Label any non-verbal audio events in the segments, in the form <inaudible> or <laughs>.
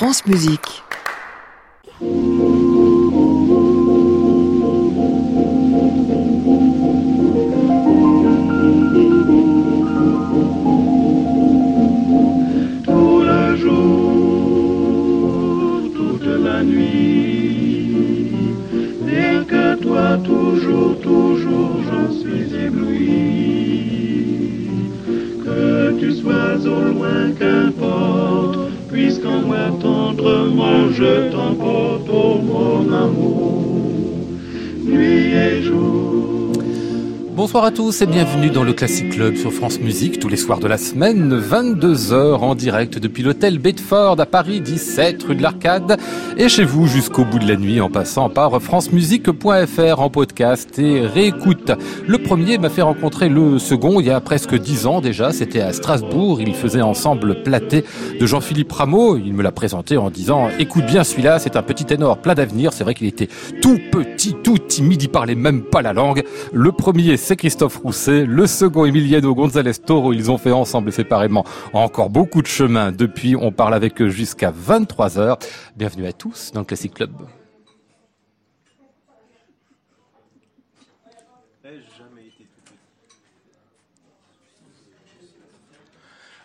France Musique. Je t'emporte, Bonsoir à tous et bienvenue dans le Classic Club sur France Musique tous les soirs de la semaine, 22h en direct depuis l'hôtel Bedford à Paris 17 rue de l'Arcade. Et chez vous jusqu'au bout de la nuit en passant par francemusique.fr en podcast et réécoute. Le premier m'a fait rencontrer le second il y a presque 10 ans déjà, c'était à Strasbourg, ils faisaient ensemble Platé de Jean-Philippe Rameau, il me l'a présenté en disant écoute bien celui-là, c'est un petit ténor plein d'avenir, c'est vrai qu'il était tout petit, tout timide, il parlait même pas la langue. Le premier c'est Christophe Rousset, le second Emiliano González Toro, ils ont fait ensemble et séparément encore beaucoup de chemin depuis, on parle avec eux jusqu'à 23h. Bienvenue à tous dans le Classic Club.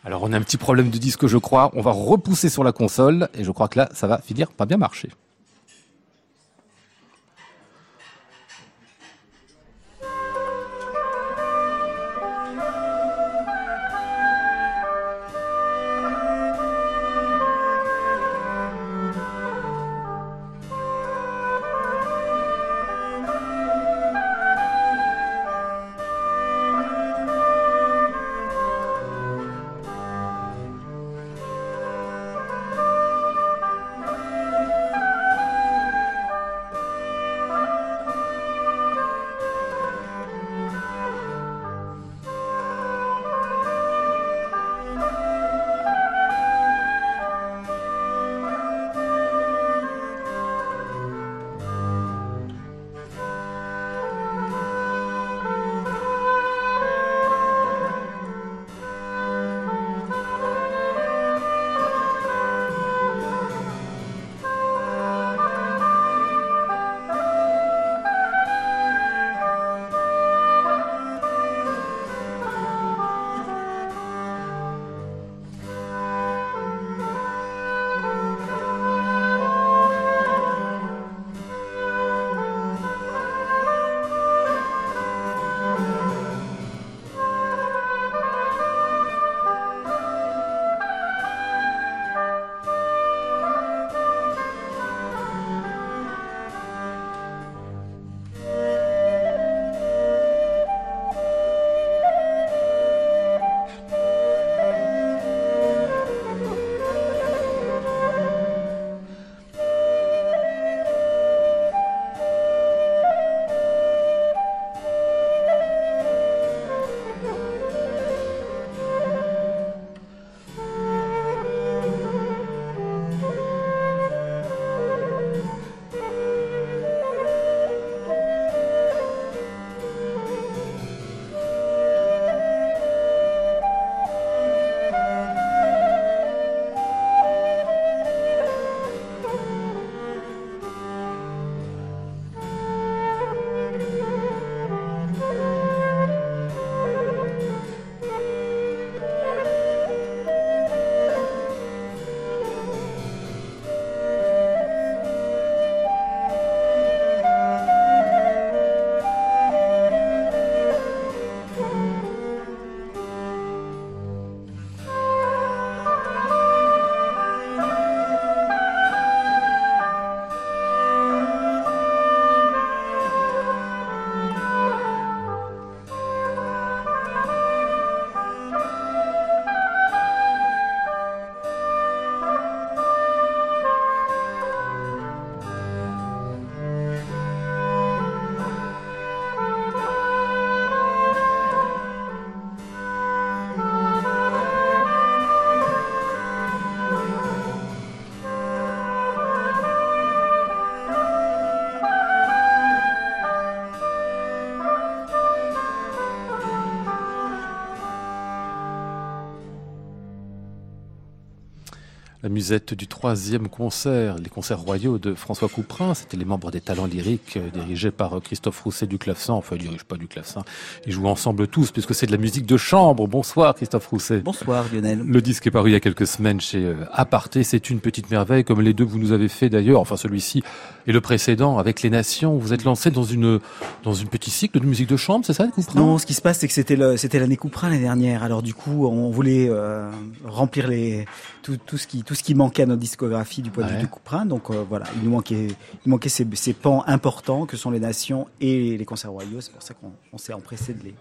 Alors on a un petit problème de disque je crois, on va repousser sur la console et je crois que là ça va finir par bien marcher. Musette du troisième concert, les concerts royaux de François Couperin. C'était les membres des talents lyriques euh, dirigés par euh, Christophe Rousset du clavecin. Enfin, il dirige pas du clavecin. Ils jouent ensemble tous puisque c'est de la musique de chambre. Bonsoir Christophe Rousset. Bonsoir Lionel. Le disque est paru il y a quelques semaines chez euh, Aparté. C'est une petite merveille comme les deux que vous nous avez fait d'ailleurs. Enfin, celui-ci et le précédent avec les Nations. Vous êtes lancé dans une, dans une petite cycle de musique de chambre, c'est ça, Couperin Non, ce qui se passe, c'est que c'était l'année Couperin l'année dernière. Alors du coup, on voulait remplir les, tout, tout, ce qui, tout ce qui manquait à notre discographie du point de vue du Couperin. Donc euh, voilà, il nous manquait, il manquait ces, ces, pans importants que sont les nations et les concerts royaux. C'est pour ça qu'on s'est empressé de les,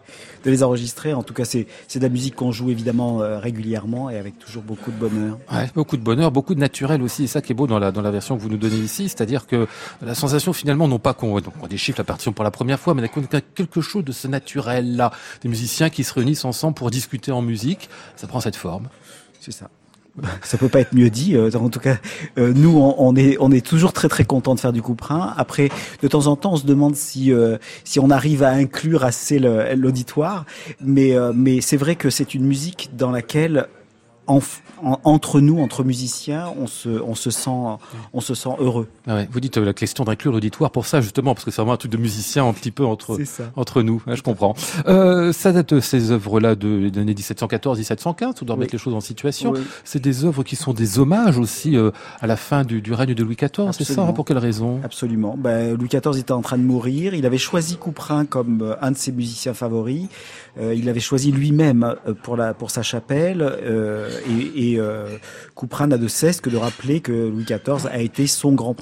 de les enregistrer. En tout cas, c'est de la musique qu'on joue évidemment euh, régulièrement et avec toujours beaucoup de bonheur. Ouais, beaucoup de bonheur, beaucoup de naturel aussi. Et ça qui est beau dans la, dans la version que vous nous donnez ici, c'est-à-dire que la sensation finalement, non pas qu'on on déchiffre la partition pour la première fois, mais qu'on a quelque chose de ce naturel-là. Des musiciens qui se réunissent ensemble pour discuter en musique. Ça prend cette forme. C'est ça. Ça peut pas être mieux dit. Euh, en tout cas, euh, nous, on, est, on est toujours très très content de faire du couperin. Après, de temps en temps, on se demande si euh, si on arrive à inclure assez l'auditoire. Mais mais c'est vrai que c'est une musique dans laquelle entre nous, entre musiciens, on se, on se sent, on se sent heureux. Ah ouais, vous dites euh, la question d'inclure l'auditoire pour ça justement, parce que c'est vraiment un truc de musicien un petit peu entre entre nous. je comprends. Euh, ça date ces œuvres-là de l'année 1714-1715. On doit remettre les choses en situation. C'est des œuvres qui sont des hommages aussi euh, à la fin du, du règne de Louis XIV. C'est ça. Hein, pour quelle raison? Absolument. Ben, Louis XIV était en train de mourir. Il avait choisi Couperin comme un de ses musiciens favoris. Euh, il avait choisi lui-même pour la pour sa chapelle. Euh, et, et euh, Couperin n'a de cesse que de rappeler que Louis XIV a été son grand,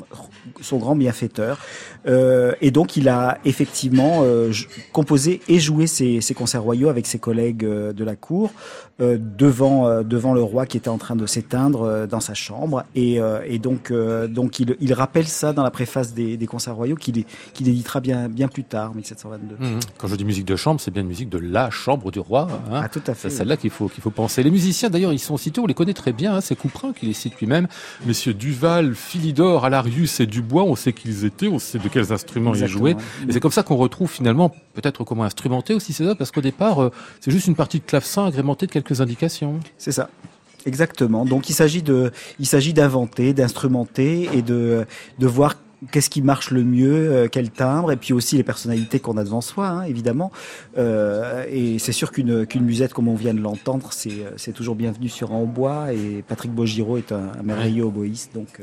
son grand bienfaiteur. Euh, et donc il a effectivement euh, composé et joué ses, ses, concerts royaux avec ses collègues euh, de la cour euh, devant euh, devant le roi qui était en train de s'éteindre dans sa chambre. Et, et donc donc il, il, rappelle ça dans la préface des, des concerts royaux qu'il qu'il éditera bien bien plus tard, 1722. Mmh. Quand je dis musique de chambre, c'est bien une musique de la chambre du roi. Hein. Ah tout à fait. C'est celle-là qu'il faut qu'il faut penser. Les musiciens d'ailleurs ils sont cités, on les connaît très bien. Hein, c'est Couperin qui les cite lui-même. Messieurs Duval, Philidor, Alarius et Dubois, on sait qui ils étaient, on sait de quels instruments ils jouaient. Et c'est comme ça qu'on retrouve finalement peut-être comment instrumenter aussi ces œuvres, parce qu'au départ, euh, c'est juste une partie de clavecin agrémentée de quelques indications. C'est ça. Exactement. Donc il s'agit de, il s'agit d'inventer, d'instrumenter et de, de voir qu'est-ce qui marche le mieux, euh, quel timbre, et puis aussi les personnalités qu'on a devant soi, hein, évidemment. Euh, et c'est sûr qu'une musette, comme on vient de l'entendre, c'est euh, toujours bienvenu sur un bois. Et Patrick Bogiro est un, merveilleux oboïste, donc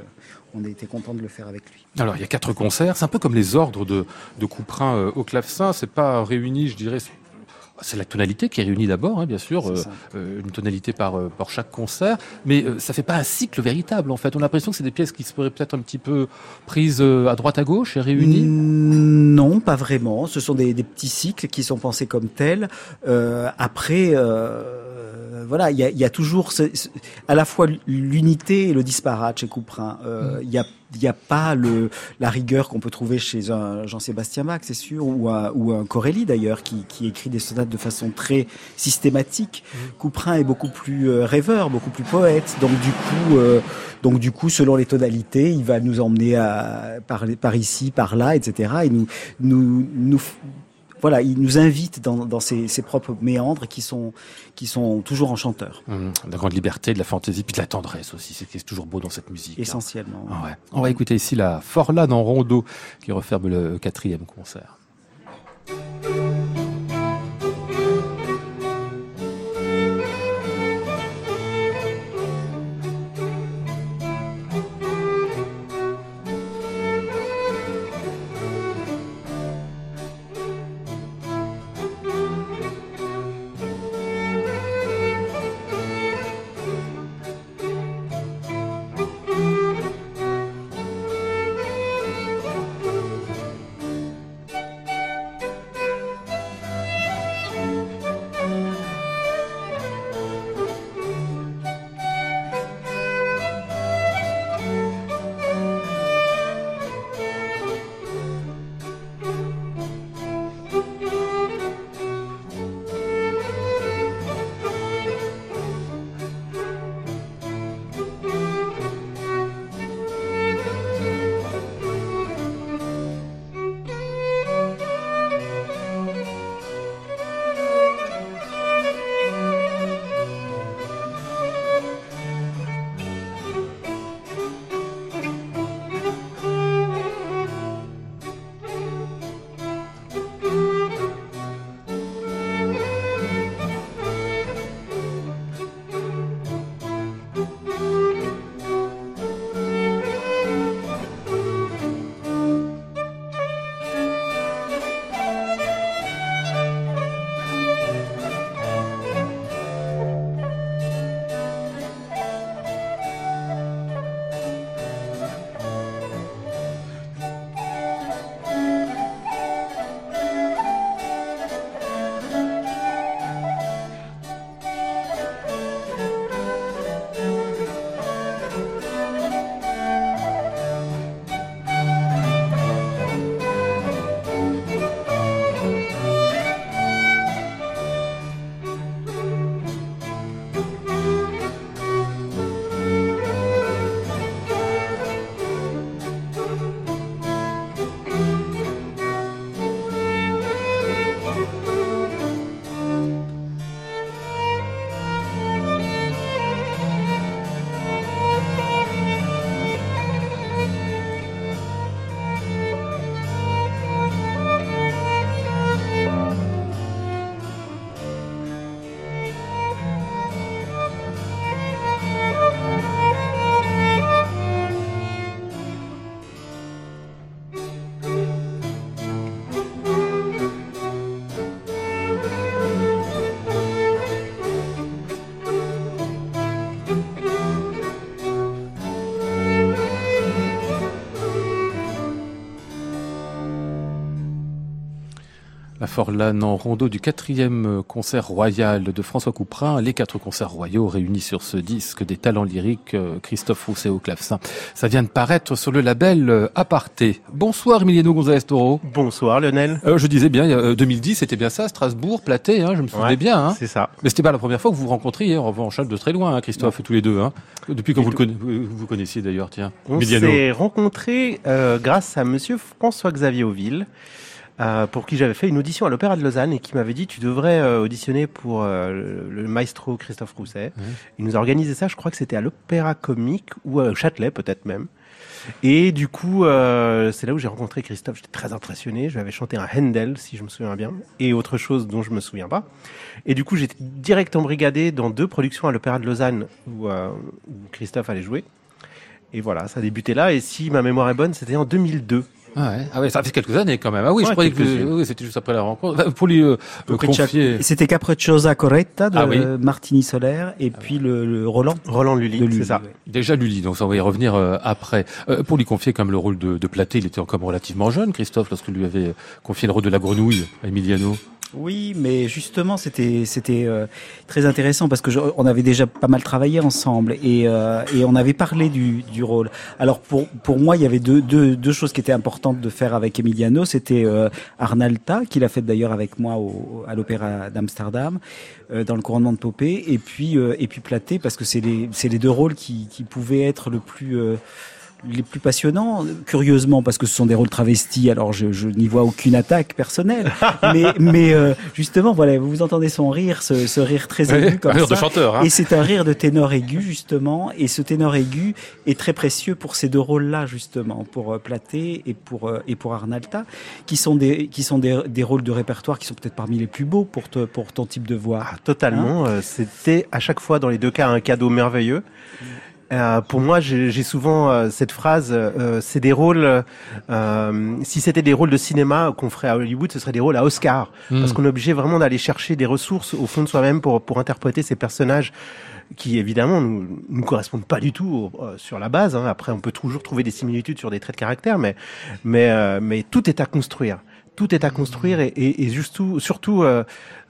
on a été content de le faire avec lui. Alors il y a quatre concerts, c'est un peu comme les ordres de, de Couperin au clavecin, c'est pas réuni, je dirais, c'est la tonalité qui est réunie d'abord, hein, bien sûr, euh, euh, une tonalité par, euh, par chaque concert, mais euh, ça fait pas un cycle véritable en fait. On a l'impression que c'est des pièces qui seraient peut-être un petit peu prises à droite à gauche et réunies. Non, pas vraiment. Ce sont des, des, petits cycles qui sont pensés comme tels. après voilà, il y a, y a, toujours ce, à la fois l'unité et le disparate chez Couperin. Euh, il y a il n'y a pas le, la rigueur qu'on peut trouver chez un Jean-Sébastien Bach, c'est sûr, ou un, ou un Corelli d'ailleurs, qui, qui écrit des sonates de façon très systématique. Mmh. Couperin est beaucoup plus euh, rêveur, beaucoup plus poète, donc du coup, euh, donc du coup, selon les tonalités, il va nous emmener à, par, par ici, par là, etc. Et nous, nous, nous voilà, il nous invite dans, dans ses, ses, propres méandres qui sont, qui sont toujours enchanteurs. Mmh, la grande liberté, de la fantaisie, puis de la tendresse aussi, c'est qui est toujours beau dans cette musique. Essentiellement. Ah ouais. On va écouter ici la Forlane en rondeau qui referme le quatrième concert. Forlan en rondeau du quatrième concert royal de François Couperin, les quatre concerts royaux réunis sur ce disque des talents lyriques, euh, Christophe Rousset au clavecin. Ça vient de paraître sur le label euh, Aparté. Bonsoir Emiliano González Toro. Bonsoir Lionel. Euh, je disais bien, euh, 2010 c'était bien ça, Strasbourg, Platé, hein, je me souvenais Ouais, bien. Hein. C'est ça. Mais c'était pas la première fois que vous vous rencontriez, en revanche, de très loin, hein, Christophe, tous les deux. Hein. Depuis quand vous le tout- conna- vous connaissiez d'ailleurs, tiens. On s'est rencontrés euh, grâce à Monsieur François-Xavier Auville, euh, pour qui j'avais fait une audition à l'Opéra de Lausanne et qui m'avait dit tu devrais euh, auditionner pour euh, le, le maestro Christophe Rousset. Ouais. Il nous a organisé ça, je crois que c'était à l'Opéra Comique ou à Châtelet peut-être même. Et du coup, c'est là où j'ai rencontré Christophe. J'étais très impressionné. Je lui avais chanté un Handel, si je me souviens bien, et autre chose dont je me souviens pas. Et du coup, j'étais direct embrigadé dans deux productions à l'Opéra de Lausanne où, où Christophe allait jouer. Et voilà, ça a débuté là. Et si ma mémoire est bonne, c'était en 2002. Ah ouais. ah ouais, ça fait quelques années quand même. Ah oui, je croyais que oui, c'était juste après la rencontre. Pour lui euh, euh, confier. C'était Capricciosa Corretta de Ah oui. Martini Soler et puis le, le Roland Roland Lully, c'est ça. ouais. Déjà Lully, donc ça on va y revenir euh, après. Euh, pour lui confier comme le rôle de, de Platé, il était encore relativement jeune, Christophe, lorsque lui avait confié le rôle de la grenouille à Emiliano. Oui, mais justement, c'était c'était euh, très intéressant parce que je- on avait déjà pas mal travaillé ensemble et euh, et on avait parlé du du rôle. Alors pour pour moi, il y avait deux deux deux choses qui étaient importantes de faire avec Emiliano. C'était euh, Arnalta qu'il a fait d'ailleurs avec moi au, à l'Opéra d'Amsterdam euh, dans le couronnement de Popée et puis euh, et puis Platé parce que c'est les c'est les deux rôles qui qui pouvaient être le plus euh, les plus passionnants, curieusement, parce que ce sont des rôles travestis, alors je, je n'y vois aucune attaque personnelle. <laughs> mais mais euh, justement, voilà, vous vous entendez son rire, ce, ce rire très aigu comme un rire ça. de chanteur. Hein. Et c'est un rire de ténor aigu, justement. Et ce ténor aigu est très précieux pour ces deux rôles-là, justement, pour euh, Platé et pour, euh, et pour Arnalta, qui sont, des, qui sont des, des rôles de répertoire qui sont peut-être parmi les plus beaux pour, te, pour ton type de voix. Ah, totalement. Euh, C'était à chaque fois dans les deux cas un cadeau merveilleux. Euh, pour moi, j'ai souvent euh, cette phrase euh, c'est des rôles. euh, si c'était des rôles de cinéma qu'on ferait à Hollywood, ce serait des rôles à Oscar, Hmm. parce qu'on est obligé vraiment d'aller chercher des ressources au fond de soi-même pour pour interpréter ces personnages qui évidemment nous, nous correspondent pas du tout euh, sur la base. hein. Après, on peut toujours trouver des similitudes sur des traits de caractère, mais mais euh, mais tout est à construire. Tout est à construire et, et, et surtout surtout euh,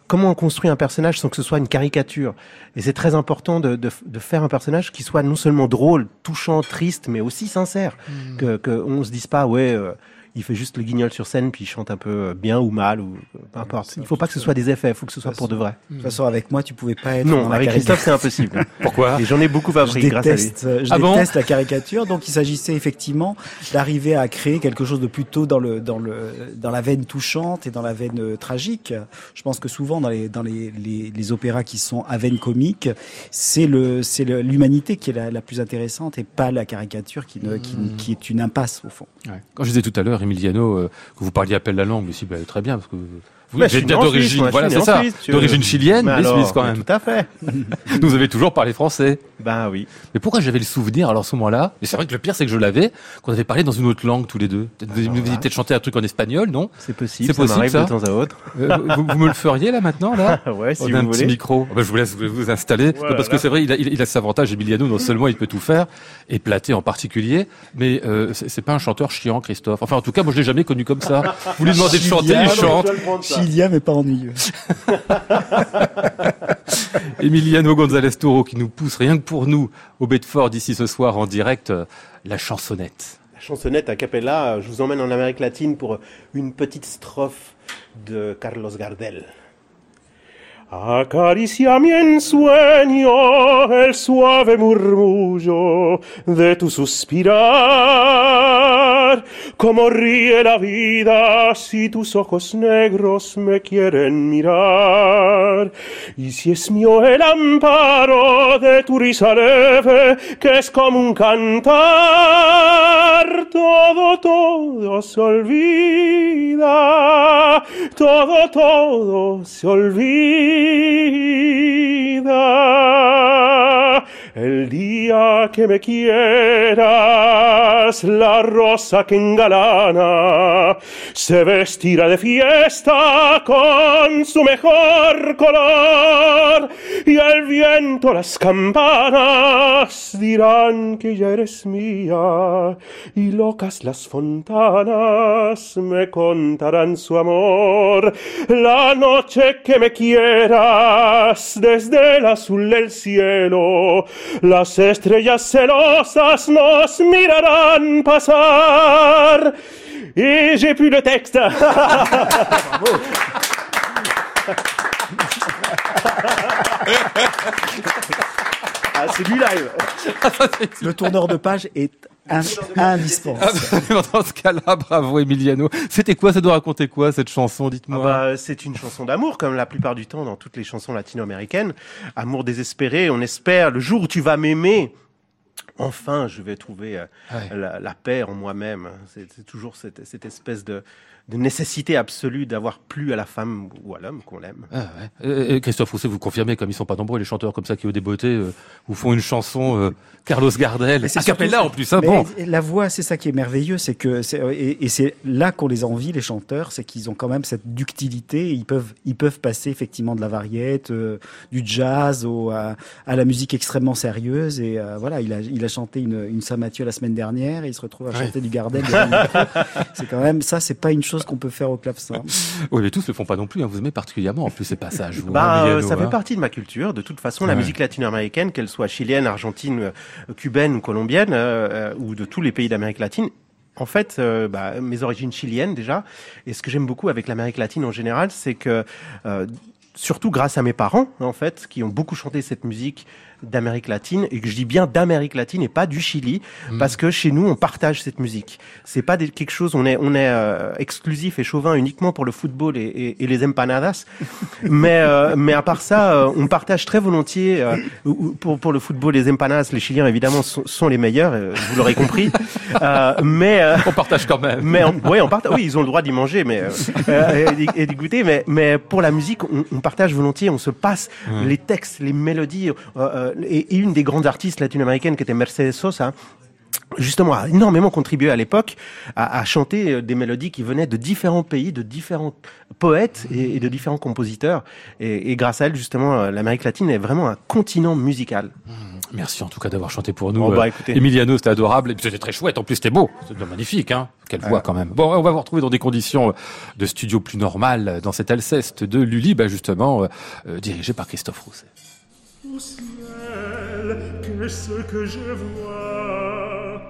comment on construit un personnage sans que ce soit une caricature. Et c'est très important de, de, de faire un personnage qui soit non seulement drôle, touchant, triste, mais aussi sincère. Que, que on se dise pas ouais. euh, il fait juste le guignol sur scène puis il chante un peu euh, bien ou mal ou euh, peu importe. Il faut pas que ce soit des effets, il faut que ce soit pour de vrai. De toute façon, avec moi, tu pouvais pas être Non, avec caricature. Christophe c'est impossible. <laughs> Pourquoi Et j'en ai beaucoup appris grâce à lui. euh, je Ah bon déteste la caricature. Donc, il s'agissait effectivement d'arriver à créer quelque chose de plutôt dans le dans le dans la veine touchante et dans la veine tragique. Je pense que souvent dans les dans les les, les opéras qui sont à veine comique, c'est le c'est l'humanité qui est la, la plus intéressante et pas la caricature qui ne qui, qui est une impasse au fond. Ouais. Quand je disais tout à l'heure, Emiliano, euh, que vous parliez appel la langue aussi, bah, très bien, parce que vous je êtes suis bien d'origine, voilà, c'est ça, d'origine chilienne, Mais mais alors, suisse quand même. Tout à fait. <laughs> Vous avez toujours parlé français. Ben oui. Mais pourquoi j'avais le souvenir alors à ce moment-là? Mais c'est vrai que le pire c'est que je l'avais qu'on avait parlé dans une autre langue tous les deux. Vous aviez voilà. peut-être chanté un truc en espagnol, non? C'est possible. C'est possible, ça de temps à autre. Euh, vous, vous me le feriez là maintenant là? <laughs> Ouais, si On a un vous petit micro. Ah bah, je vous laisse vous vous installer Voilà, parce que c'est vrai, il a, il, il a cet avantage, Emiliano. Non seulement il peut tout faire et Platé en particulier, mais euh, c'est pas un chanteur chiant, Christophe. Enfin, en tout cas, moi je l'ai jamais connu comme ça. Vous lui demandez de chanter, il chante. Chilien, mais pas ennuyeux. <laughs> Emiliano González Toro qui nous pousse rien que pour nous au Bedford ici ce soir en direct euh, la chansonnette. La chansonnette a cappella, je vous emmène en Amérique latine pour une petite strophe de Carlos Gardel. Acariciami en sueño el suave murmullo de tu suspirar, como ríe la vida si tus ojos negros me quieren mirar, y si es mío el amparo de tu risa leve, que es como un cantar, todo, todo se olvida, todo, todo se olvida. the El día que me quieras, la rosa que engalana se vestirá de fiesta con su mejor color y al viento las campanas dirán que ya eres mía y locas las fontanas me contarán su amor. La noche que me quieras desde el azul del cielo las estrellas celosas nos mirarán pasar. Et j'ai plus le texte. <laughs> Ah, c'est du live. <laughs> Le tourneur de page est indispensable. Absolument, <laughs> Dans ce cas-là, bravo Emiliano. C'était quoi Ça doit raconter quoi cette chanson Ah Dites-moi. bah, c'est une chanson d'amour, comme la plupart du temps dans toutes les chansons latino-américaines. Amour désespéré, on espère, le jour où tu vas m'aimer, enfin je vais trouver euh, Ouais. la, la paix en moi-même. C'est c'est toujours cette, cette espèce de, de nécessité absolue d'avoir plu à la femme ou à l'homme qu'on aime. Ah ouais. Et- et Christophe Rousset, vous confirmez, comme ils sont pas nombreux, les chanteurs comme ça qui au débeauté euh, vous font une chanson euh, Carlos Gardel, c'est surtout- en plus. Hein, bon. La voix, c'est ça qui est merveilleux, c'est que c'est- et, et c'est là qu'on les envie les chanteurs, c'est qu'ils ont quand même cette ductilité. Ils peuvent ils peuvent passer effectivement de la variette, euh, du jazz au, à, à la musique extrêmement sérieuse. Et euh, voilà, il a il a chanté une, une Saint Mathieu la semaine dernière, et il se retrouve à Ouais. chanter du Gardel. <laughs> c'est quand même ça, c'est pas une chose qu'on peut faire au clavecin. <laughs> Oui, mais tous le font pas non plus. Hein. Vous aimez particulièrement en plus ces passages. Vous, Bah, hein, euh, ça fait hein. partie de ma culture. De toute façon, la musique latino-américaine, qu'elle soit chilienne, argentine, euh, cubaine ou colombienne, euh, euh, ou de tous les pays d'Amérique latine, en fait, euh, bah, mes origines chiliennes déjà, et ce que j'aime beaucoup avec l'Amérique latine en général, c'est que, euh, surtout grâce à mes parents, en fait, qui ont beaucoup chanté cette musique d'Amérique latine, et que je dis bien d'Amérique latine et pas du Chili, parce que chez nous, on partage cette musique. C'est pas des- quelque chose, on est, on est euh, exclusif et chauvin uniquement pour le football et, et- et les empanadas, <laughs> mais, euh, mais à part ça, euh, on partage très volontiers, euh, ou- ou pour, pour le football, les empanadas, les Chiliens évidemment sont, sont les meilleurs, euh, vous l'aurez compris, <laughs> Euh, mais... euh, On partage quand même. mais on, ouais, on partage. Oui, ils ont le droit d'y manger, mais <laughs> et d'y- et d'y goûter. Mais, mais pour la musique, on, on partage volontiers. On se passe les textes, les mélodies. euh, euh, et, et une des grandes artistes latino-américaines qui était Mercedes Sosa. Justement, a énormément contribué à l'époque à, à chanter euh, des mélodies qui venaient de différents pays, de différents poètes et, et de différents compositeurs. Et, et grâce à elle, justement, euh, l'Amérique latine est vraiment un continent musical. Merci en tout cas d'avoir chanté pour nous. Oh, bah, écoutez. Emiliano, c'était adorable. Et puis c'était très chouette. En plus, c'était beau. C'était magnifique, hein. Quelle voix quand même. Bon, on va vous retrouver dans des conditions de studio plus normales dans cet Alceste de Lully, bah, justement, euh, euh, dirigé par Christophe Rousset. Au ciel, qu'est-ce que je vois?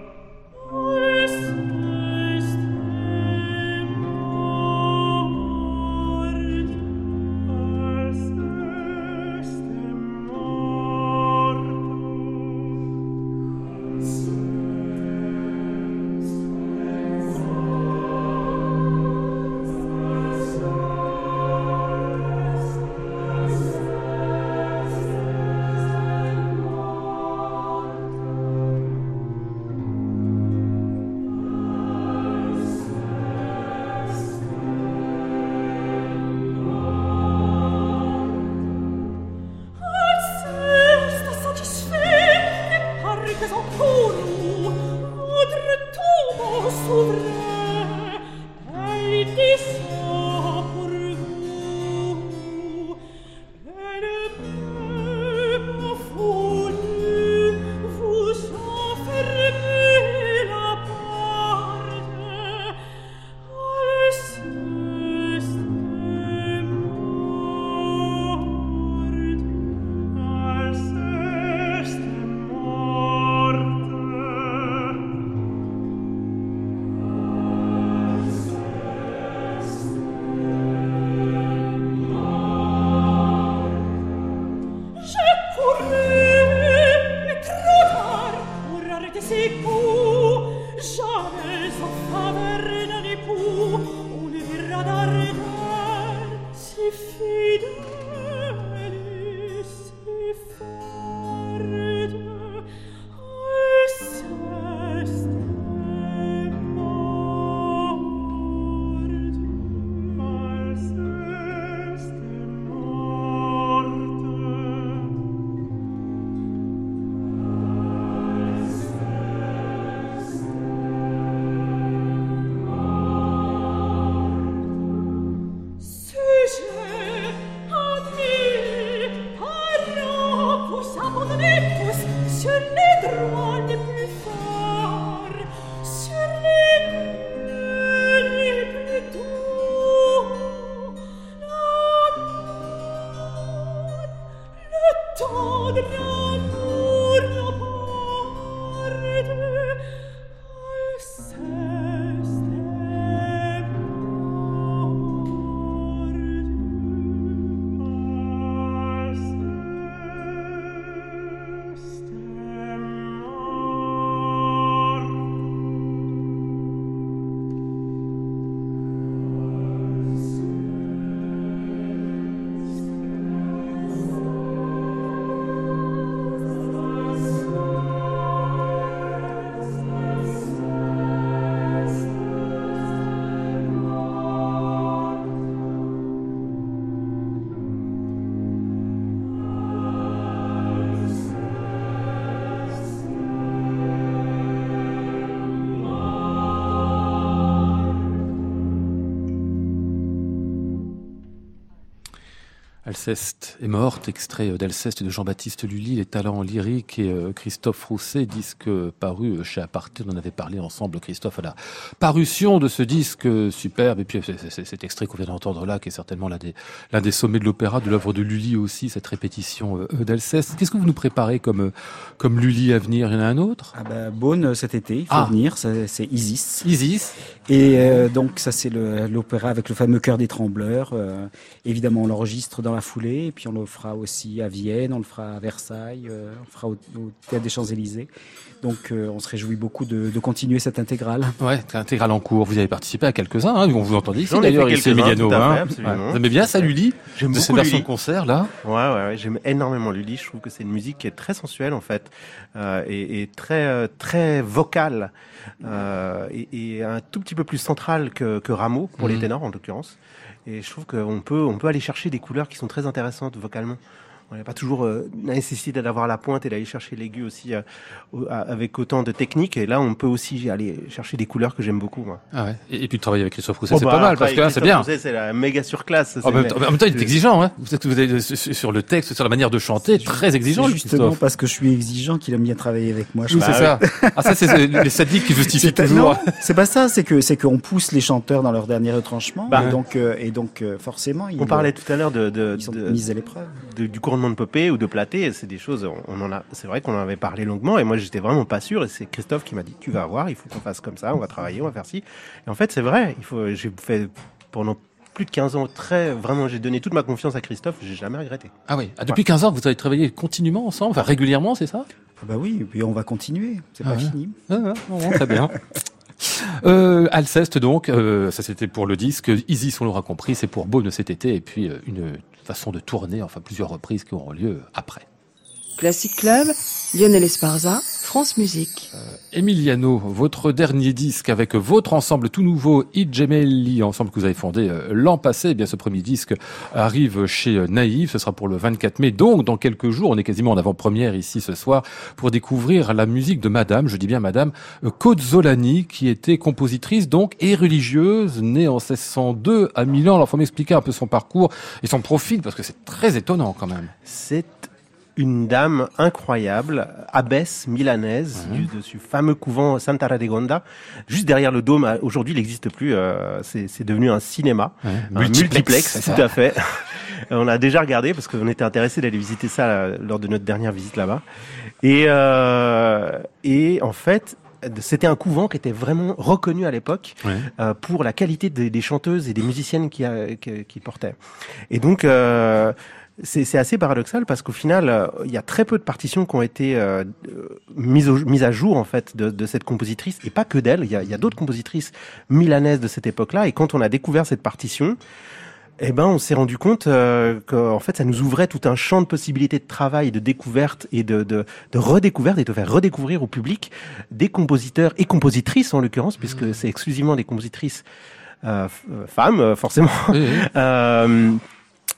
Alceste est morte, extrait d'Alceste de Jean-Baptiste Lully, les talents lyriques et euh, Christophe Rousset, disque paru chez Aparté. On en avait parlé ensemble, Christophe, à la parution de ce disque superbe. Et puis cet extrait qu'on vient d'entendre là, qui est certainement l'un des, l'un des sommets de l'opéra, de l'œuvre de Lully aussi, cette répétition euh, d'Alceste. Qu'est-ce que vous nous préparez comme, euh, comme Lully à venir? Il y en a un autre? Ah bah, Beaune cet été, il faut Ah. venir, c'est Isis. Isis Et euh, donc ça c'est le- l'opéra avec le fameux chœur des trembleurs. Euh, évidemment on l'enregistre dans la foulée, et puis on le fera aussi à Vienne, on le fera à Versailles, euh, on le fera au, au Théâtre des Champs-Élysées. Donc euh, on se réjouit beaucoup de, de continuer cette intégrale. Ouais, c'est intégral en cours. Vous avez participé à quelques-uns, hein, on vous entendait ici d'ailleurs, ici Emiliano. hein. Ouais. Vous aimez bien ça, Lully J'aime De cette beaucoup version Lully. concert là Ouais, ouais, ouais, j'aime énormément Lully. Je trouve que c'est une musique qui est très sensuelle en fait, euh, et, et très euh, très vocale, euh, et, et un tout petit peu plus centrale que, que Rameau pour les Mhm. ténors en l'occurrence. Et je trouve qu'on peut on peut aller chercher des couleurs qui sont très intéressantes vocalement. On n'a pas toujours euh, la nécessité d'avoir la pointe et d'aller chercher l'aigu aussi euh, avec autant de technique. Et là, on peut aussi aller chercher des couleurs que j'aime beaucoup. Moi. Ah ouais. Et, et puis de travailler avec Christophe Rousset, Oh, c'est bah, pas mal, parce que là, c'est Christophe bien. Rousset, C'est la méga surclasse. même, temps, en même temps, il est exigeant, hein. Vous êtes, vous êtes sur le texte, sur la manière de chanter, très exigeant, justement Christophe. parce que je suis exigeant qu'il aime bien travailler avec moi. je Oui, crois. c'est ça. <laughs> Ah, ça, c'est les sadiques qui justifient toujours. non, c'est pas ça, c'est que c'est qu'on pousse les chanteurs dans leur dernier retranchement Bah, et donc euh, et donc euh, forcément ils, On parlait tout à l'heure de, de, ils sont de- mis à l'épreuve. du de Popé ou de Platé, c'est des choses, on, en a, c'est vrai qu'on en avait parlé longuement, et moi j'étais vraiment pas sûr, et c'est Christophe qui m'a dit, tu vas voir, il faut qu'on fasse comme ça, on va travailler, on va faire ci. Et en fait, c'est vrai, il faut, j'ai fait pendant plus de 15 ans très, vraiment, j'ai donné toute ma confiance à Christophe, j'ai jamais regretté. Ah oui. Ah, depuis 15 ans, vous avez travaillé continuellement ensemble, enfin régulièrement, c'est ça? Ah bah oui, et puis on va continuer, c'est Ah pas ouais. fini. Ah, Très bien. <laughs> Euh, Alceste donc, euh, ça c'était pour le disque. Isis, on l'aura compris, c'est pour Beaune cet été, et puis euh, une façon de tourner, enfin plusieurs reprises qui auront lieu après. Classic Club, Lionel Esparza, France Musique. Emiliano, votre dernier disque avec votre ensemble tout nouveau, I Gemelli, ensemble que vous avez fondé euh, l'an passé. Eh bien, ce premier disque arrive chez euh, Naïve. Ce sera pour le 24 mai. Donc, dans quelques jours, on est quasiment en avant-première ici ce soir pour découvrir la musique de Madame, je dis bien Madame, euh, Cozzolani, qui était compositrice donc et religieuse, née en 1602 à Milan. Alors, faut m'expliquer un peu son parcours et son profil parce que c'est très étonnant quand même. C'est une dame incroyable, abbesse milanaise Mhm. du, de ce fameux couvent Santa Radegonda, juste derrière le dôme. Aujourd'hui, il n'existe plus. euh, c'est devenu un cinéma, un multiplex, <laughs> tout à fait. on a déjà regardé parce qu'on était intéressé d'aller visiter ça euh, lors de notre dernière visite là-bas. Et euh, et en fait. C'était un couvent qui était vraiment reconnu à l'époque Ouais. euh, pour la qualité des, des chanteuses et des musiciennes qui, qui, qui portaient. Et donc, euh, c'est c'est assez paradoxal parce qu'au final, euh, il y a très peu de partitions qui ont été euh, euh, mises, au- mises à jour en fait de, de cette compositrice et pas que d'elle. Il y a, il y a d'autres compositrices milanaises de cette époque-là. Et quand on a découvert cette partition, eh ben, on s'est rendu compte euh, qu'en fait, ça nous ouvrait tout un champ de possibilités de travail, de découverte et de, de, de redécouverte et de faire redécouvrir au public des compositeurs et compositrices en l'occurrence, puisque c'est exclusivement des compositrices euh, euh, femmes, forcément. <laughs>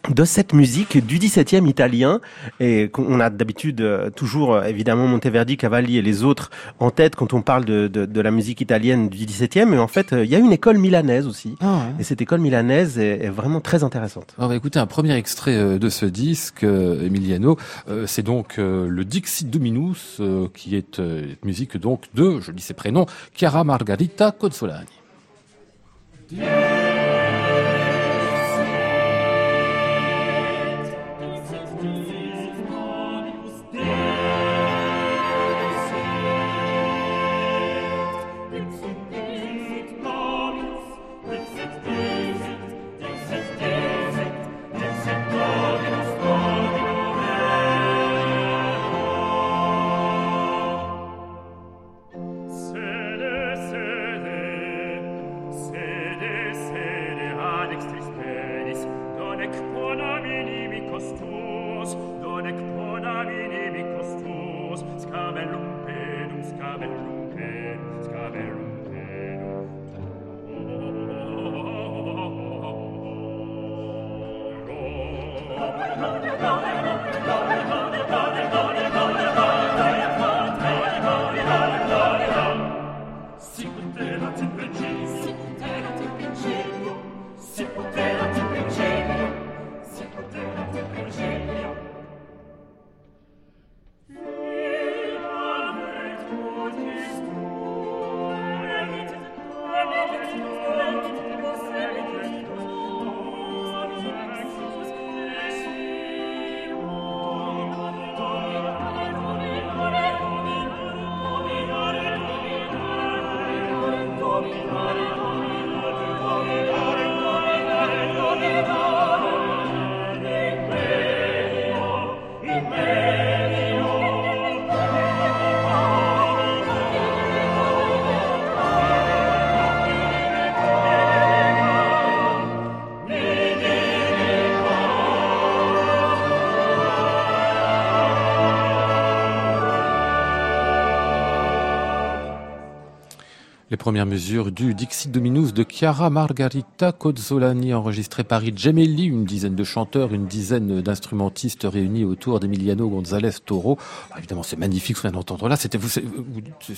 de cette musique du 17e italien et qu'on a d'habitude euh, toujours euh, évidemment Monteverdi, Cavalli et les autres en tête quand on parle de, de, de la musique italienne du 17e mais en fait euh, il y a une école milanaise aussi Ah, ouais. et cette école milanaise est, est vraiment très intéressante. On va écouter un premier extrait de ce disque, Emiliano. Euh, C'est donc le Dixit Dominus, qui est musique donc de, je dis ses prénoms, Chiara Margarita Cozzolani. Premières mesures du Dixit Dominus de Chiara Margarita Cozzolani, enregistré Paris Gemelli, une dizaine de chanteurs, une dizaine d'instrumentistes réunis autour d'Emiliano González Toro. Alors, évidemment, c'est magnifique ce qu'on vient d'entendre là. C'était vous, c'est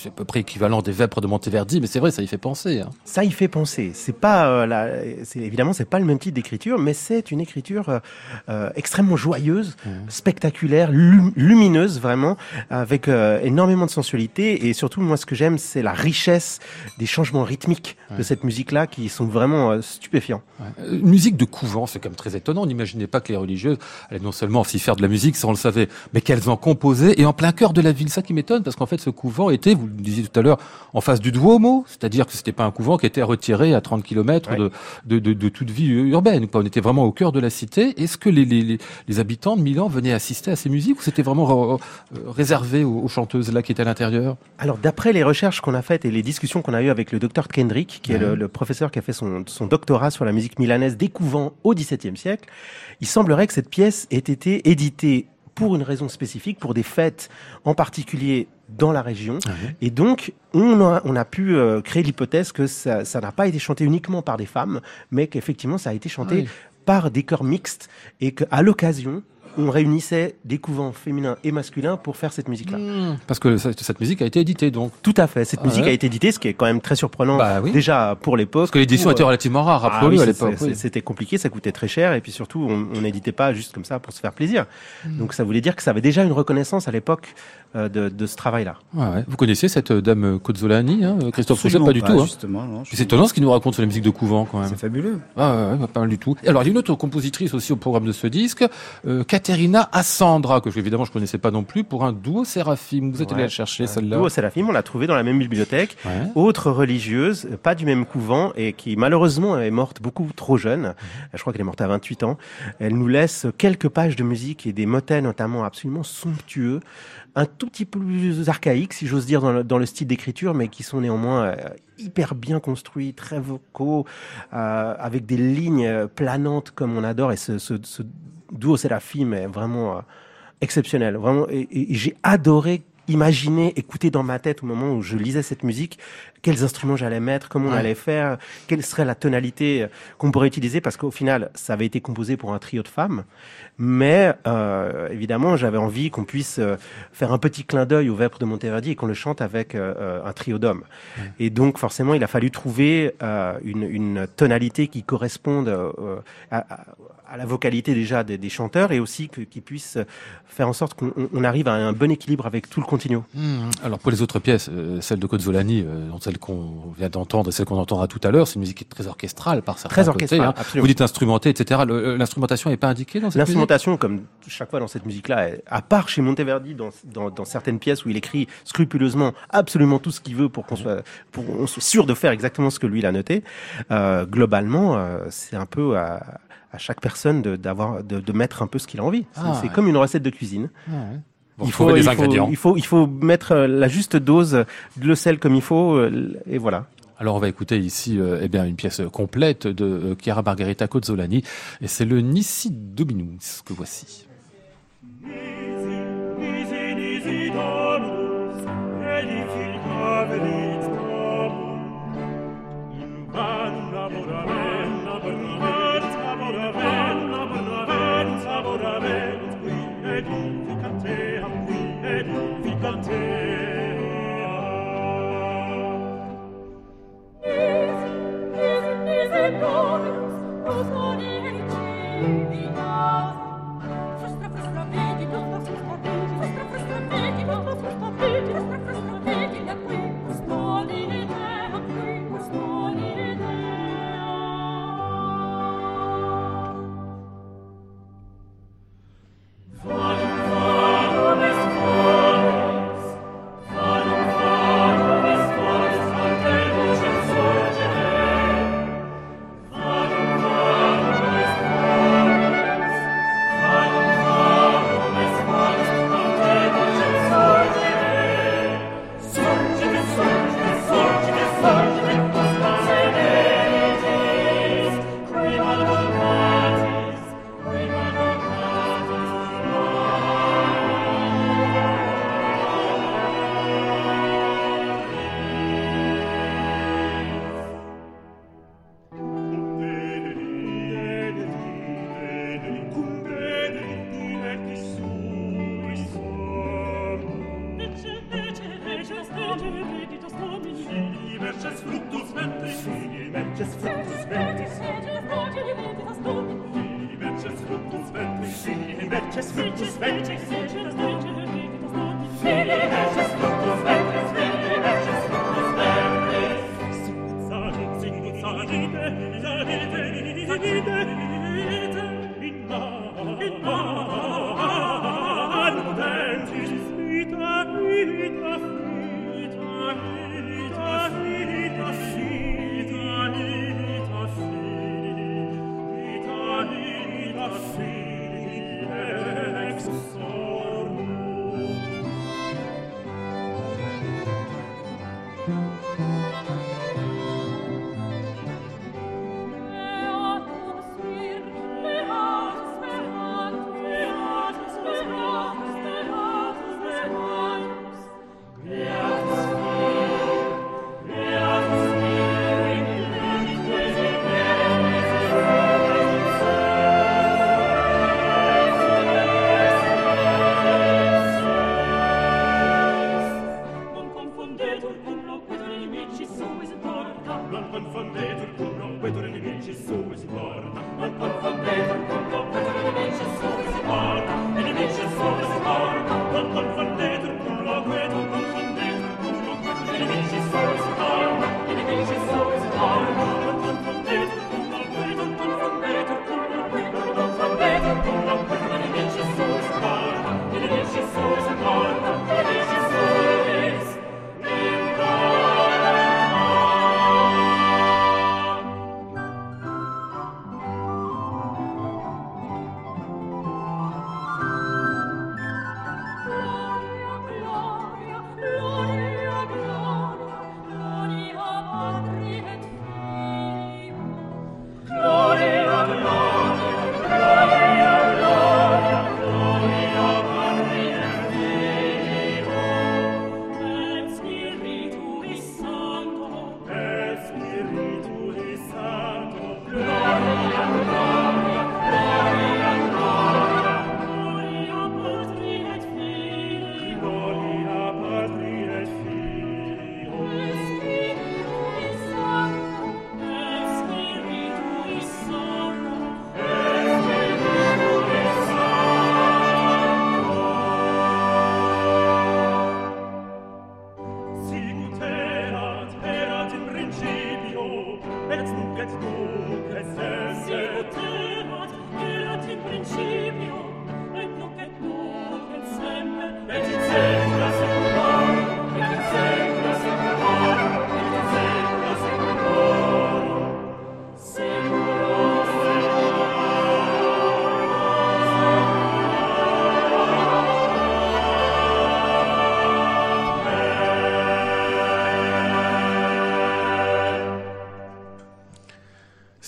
à peu près équivalent des Vêpres de Monteverdi, mais c'est vrai, ça y fait penser. hein. Ça y fait penser. C'est pas, euh, la, c'est évidemment, c'est pas le même type d'écriture, mais c'est une écriture euh, euh, extrêmement joyeuse, spectaculaire, lum- lumineuse vraiment, avec euh, énormément de sensualité. Et surtout, moi, ce que j'aime, c'est la richesse des changements rythmiques de cette musique-là, qui sont vraiment euh, stupéfiants. Euh, Une musique de couvent, c'est quand même très étonnant. On n'imaginait pas que les religieuses allaient non seulement aussi faire de la musique, ça on le savait, mais qu'elles en composaient et en plein cœur de la ville. Ça qui m'étonne, parce qu'en fait, ce couvent était, vous le disiez tout à l'heure, en face du Duomo, c'est-à-dire que c'était pas un couvent qui était retiré à 30 km Ouais. de, de, de, de toute vie urbaine. quoi. On était vraiment au cœur de la cité. Est-ce que les, les, les, habitants de Milan venaient assister à ces musiques ou c'était vraiment euh, euh, réservé aux, aux chanteuses là qui étaient à l'intérieur? Alors, d'après les recherches qu'on a faites et les discussions qu'on a avec le docteur Kendrick, qui est le, le professeur qui a fait son, son doctorat sur la musique milanaise des couvents au XVIIe siècle, il semblerait que cette pièce ait été éditée pour une raison spécifique, pour des fêtes en particulier dans la région. Et donc, on a, on a pu euh, créer l'hypothèse que ça ça n'a pas été chanté uniquement par des femmes, mais qu'effectivement, ça a été chanté Oui. par des chœurs mixtes et qu'à l'occasion, on réunissait des couvents féminins et masculins pour faire cette musique-là. Parce que cette, musique a été éditée donc. Tout à fait. Cette Ah musique ouais. a été éditée, ce qui est quand même très surprenant Bah oui. déjà pour l'époque. Parce que l'édition était euh, relativement rare, ah oui, à l'époque. oui. C'était compliqué, ça coûtait très cher, et puis surtout, on n'éditait pas juste comme ça pour se faire plaisir. Hmm. Donc ça voulait dire que ça avait déjà une reconnaissance à l'époque de, de ce travail-là. Ouais. Vous connaissez cette euh, dame Cozzolani, hein, Christophe Absolument Pas du tout. Hein. C'est étonnant ce qu'il nous raconte sur la musique de couvent quand même. C'est fabuleux. Ah ouais, pas mal du tout. Et alors il y a une autre compositrice aussi au programme de ce disque, euh, Caterina Assandra, que je- évidemment je connaissais pas non plus, pour un duo séraphime. Vous êtes allé la chercher Euh, celle-là au Séraphim, on l'a trouvée dans la même bibliothèque. Autre religieuse, euh, pas du même couvent, et qui malheureusement est morte beaucoup trop jeune. Je crois qu'elle est morte à 28 ans. Elle nous laisse quelques pages de musique et des motets notamment absolument somptueux, un tout petit peu plus archaïques, si j'ose dire, dans le, style d'écriture, mais qui sont néanmoins euh, hyper bien construits, très vocaux, euh, avec des lignes planantes comme on adore. Et ce, ce, ce duo est vraiment euh, exceptionnel. Vraiment, et j'ai adoré imaginer, écouter dans ma tête au moment où je lisais cette musique, quels instruments j'allais mettre, comment on Ouais. allait faire, quelle serait la tonalité euh, qu'on pourrait utiliser, parce qu'au final, ça avait été composé pour un trio de femmes, mais euh, évidemment, j'avais envie qu'on puisse euh, faire un petit clin d'œil au Vêpres de Monteverdi et qu'on le chante avec euh, euh, un trio d'hommes. Et donc, forcément, il a fallu trouver euh, une, une tonalité qui corresponde euh, à, à- à la vocalité déjà des, des chanteurs et aussi que- qui puisse faire en sorte qu'on on- on arrive à un bon équilibre avec tout le continuo. Hmm. Alors pour les autres pièces, euh, celle de Cozzolani, euh, dont celle qu'on vient d'entendre et celle qu'on entendra tout à l'heure, c'est une musique qui est très orchestrale par certains Très côtés, orchestrale, hein. absolument. Vous dites instrumentée, etc. Euh, L'instrumentation n'est pas indiquée dans cette L'instrumentation, comme chaque fois dans cette musique-là, à part chez Monteverdi, dans, dans, dans certaines pièces où il écrit scrupuleusement absolument tout ce qu'il veut pour qu'on soit, pour soit sûr de faire exactement ce que lui il a noté, euh, globalement, euh, c'est un peu à, à chaque personne de, d'avoir, de, de mettre un peu ce qu'il a envie. C'est, Ah, c'est ouais. comme une recette de cuisine. Ah ouais. Il faut, il, faut, il faut, il faut mettre euh, la juste dose de le sel comme il faut, euh, et voilà. Alors on va écouter ici euh, eh bien une pièce complète de euh, Chiara Margherita Cozzolani et c'est le Nissi Dominus que voici. Romulus was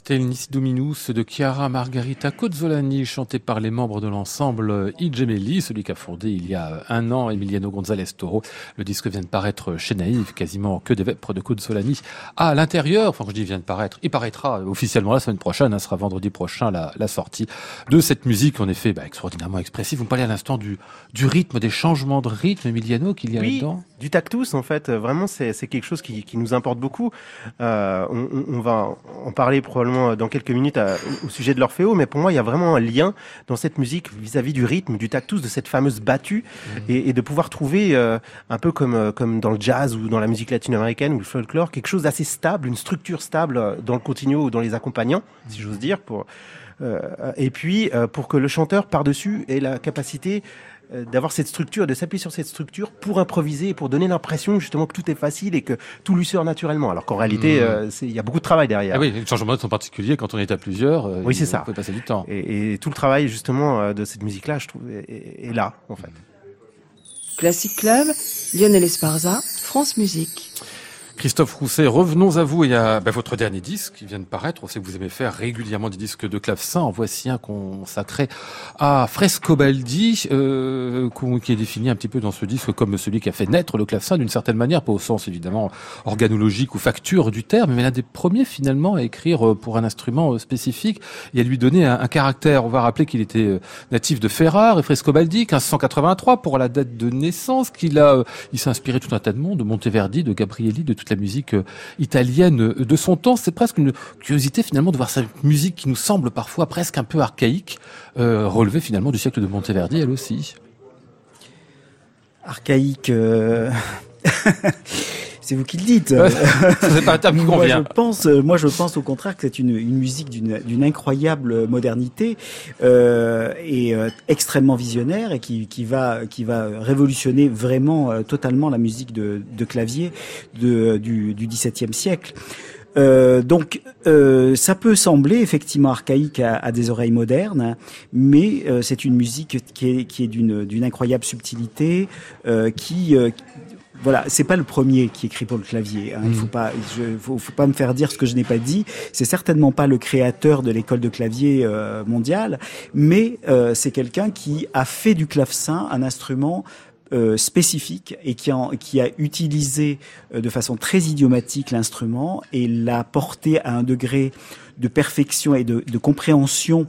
C'était Nisi Dominus de Chiara Margherita Cozzolani, chanté par les membres de l'ensemble I Gemelli, celui qu'a fondé il y a un an Emiliano González Toro. Le disque vient de paraître chez Naïve, quasiment que des vêpres de Cozzolani. à l'intérieur, enfin, je dis vient de paraître, il paraîtra officiellement la semaine prochaine, hein, sera vendredi prochain la, la sortie de cette musique, en effet, bah, extraordinairement expressive. Vous me parlez à l'instant du, du rythme, des changements de rythme, Emiliano, qu'il y a Oui, là-dedans? du tactus en fait. Vraiment, c'est quelque chose qui, qui nous importe beaucoup. Euh, on- on va en parler probablement dans quelques minutes à- au sujet de l'Orfeo, mais pour moi, il y a vraiment un lien dans cette musique vis-à-vis du rythme, du tactus, de cette fameuse battue, et, et de pouvoir trouver euh, un peu comme euh, comme dans le jazz ou dans la musique latino-américaine ou le folklore, quelque chose d'assez stable, une structure stable euh, dans le continuo ou dans les accompagnants, si j'ose dire, pour euh, et puis euh, pour que le chanteur par-dessus ait la capacité euh, d'avoir cette structure, de s'appuyer sur cette structure pour improviser, et pour donner l'impression justement que tout est facile et que tout lui sort naturellement. Alors qu'en réalité, Mhm. euh, c'est- il y a beaucoup de travail derrière. Ah oui, les changements de rythme en particulier, quand on est à plusieurs, euh, Oui, c'est il ça. faut passer du temps. Et, et tout le travail justement euh, de cette musique-là, je trouve, est, est- est là en fait. Classic Club, Lionel Esparza, France Musique. Christophe Rousset, revenons à vous et à bah, votre dernier disque qui vient de paraître. On sait que vous aimez faire régulièrement des disques de clavecin. En voici un consacré à Frescobaldi, euh, qui est défini un petit peu dans ce disque comme celui qui a fait naître le clavecin d'une certaine manière, pas au sens évidemment organologique ou facture du terme, mais l'un des premiers finalement à écrire euh, pour un instrument euh, spécifique et à lui donner un, caractère. On va rappeler qu'il était euh, natif de Ferrare et Frescobaldi, 1583 pour la date de naissance, qu'il a, il s'est inspiré tout un tas de monde, de Monteverdi, de Gabrielli, de la musique euh, italienne de son temps. C'est presque une curiosité finalement de voir cette musique qui nous semble parfois presque un peu archaïque, euh, relevée finalement du siècle de Monteverdi, elle aussi. Archaïque. euh, <laughs> C'est vous qui le dites. <laughs> c'est pas un terme qui moi, convient. je pense, euh, moi, je pense au contraire que c'est une, une musique d'une incroyable modernité euh, et euh, extrêmement visionnaire et qui, qui va qui va révolutionner vraiment euh, totalement la musique de, de clavier de, du, du XVIIe siècle. Euh, donc, euh, ça peut sembler effectivement archaïque à, à des oreilles modernes, mais euh, c'est une musique qui est, qui est d'une d'une incroyable subtilité, qui voilà, c'est pas le premier qui écrit pour le clavier. Hein. Il faut pas, je, faut, faut pas me faire dire ce que je n'ai pas dit. C'est certainement pas le créateur de l'école de clavier euh, mondiale, mais euh, c'est quelqu'un qui a fait du clavecin un instrument euh, spécifique et qui, en, qui a utilisé euh, de façon très idiomatique l'instrument et l'a porté à un degré de perfection et de, de compréhension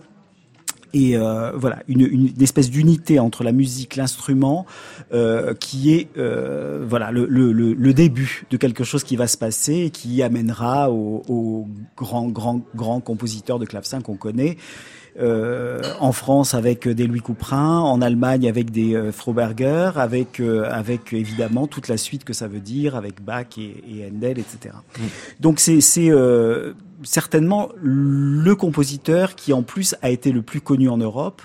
et euh, voilà une, une, une espèce d'unité entre la musique, l'instrument, euh, qui est euh, voilà le, le, le, le début de quelque chose qui va se passer et qui amènera au, au grand grand grand compositeur de clavecin qu'on connaît. Euh, en France avec des Louis Couperin, en Allemagne avec des euh, Froberger, avec euh, avec évidemment toute la suite que ça veut dire avec Bach et, et Handel, etc. Donc c'est c'est euh, certainement le compositeur qui en plus a été le plus connu en Europe,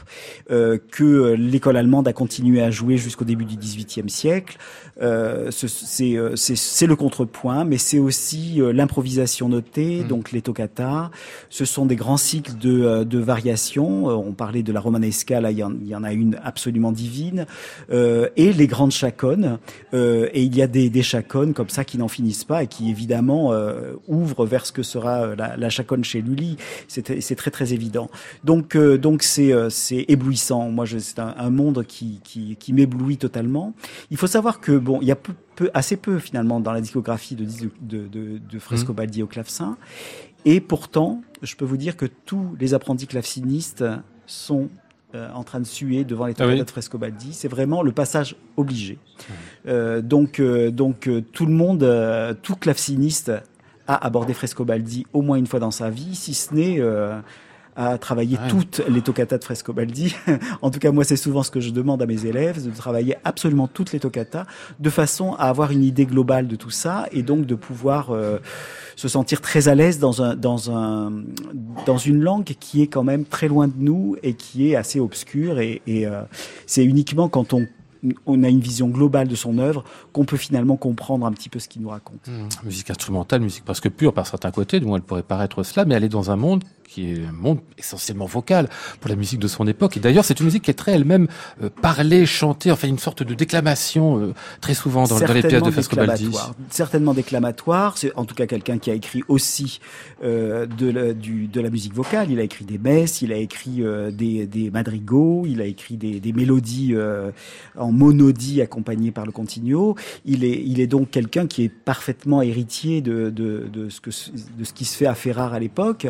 euh, que l'école allemande a continué à jouer jusqu'au début du XVIIIe siècle. Euh, c'est euh, c'est- le contrepoint, mais c'est aussi euh, l'improvisation notée, donc les toccata. Ce sont des grands cycles de, euh, de variations. On parlait de la romanesca, là il y en, il y en a une absolument divine, Euh, et les grandes chaconnes. Euh, et il y a des, des chaconnes comme ça qui n'en finissent pas et qui évidemment ouvrent vers ce que sera euh, la, la chaconne chez Lully. C'est très très évident. Donc euh, donc c'est euh, c'est éblouissant. Moi je- c'est un, un monde qui qui, qui m'éblouit totalement. Il faut savoir que bon il y a peu, peu assez peu finalement dans la discographie de de de, Frescobaldi au clavecin. Et pourtant, je peux vous dire que tous les apprentis clavecinistes sont euh, en train de suer devant les Ah oui. de Frescobaldi. C'est vraiment le passage obligé. Euh, donc, euh, donc tout le monde, tout claveciniste a abordé Frescobaldi au moins une fois dans sa vie, si ce n'est euh, à travailler Ouais. toutes les toccatas de Frescobaldi. <laughs> en tout cas, moi, c'est souvent ce que je demande à mes élèves, de travailler absolument toutes les toccatas, de façon à avoir une idée globale de tout ça, et donc de pouvoir euh, se sentir très à l'aise dans un dans un dans une langue qui est quand même très loin de nous et qui est assez obscure et, et euh, c'est uniquement quand on on a une vision globale de son œuvre qu'on peut finalement comprendre un petit peu ce qu'il nous raconte. Mmh, Musique instrumentale, musique presque pure par certains côtés, du moins elle pourrait paraître cela, mais elle est dans un monde qui est un monde essentiellement vocal pour la musique de son époque. Et d'ailleurs, c'est une musique qui est très elle-même euh, parlée, chantée, enfin une sorte de déclamation euh, très souvent dans, dans les pièces de Frescobaldi. déclamatoire. Certainement déclamatoire. C'est en tout cas quelqu'un qui a écrit aussi euh, de, la, du, de la musique vocale. Il a écrit des messes, il a écrit des, des madrigaux, il a écrit des, des mélodies euh, monodie accompagnées par le continuo. Il est, il est donc quelqu'un qui est parfaitement héritier de, de, ce, que, de ce qui se fait à Ferrare à l'époque.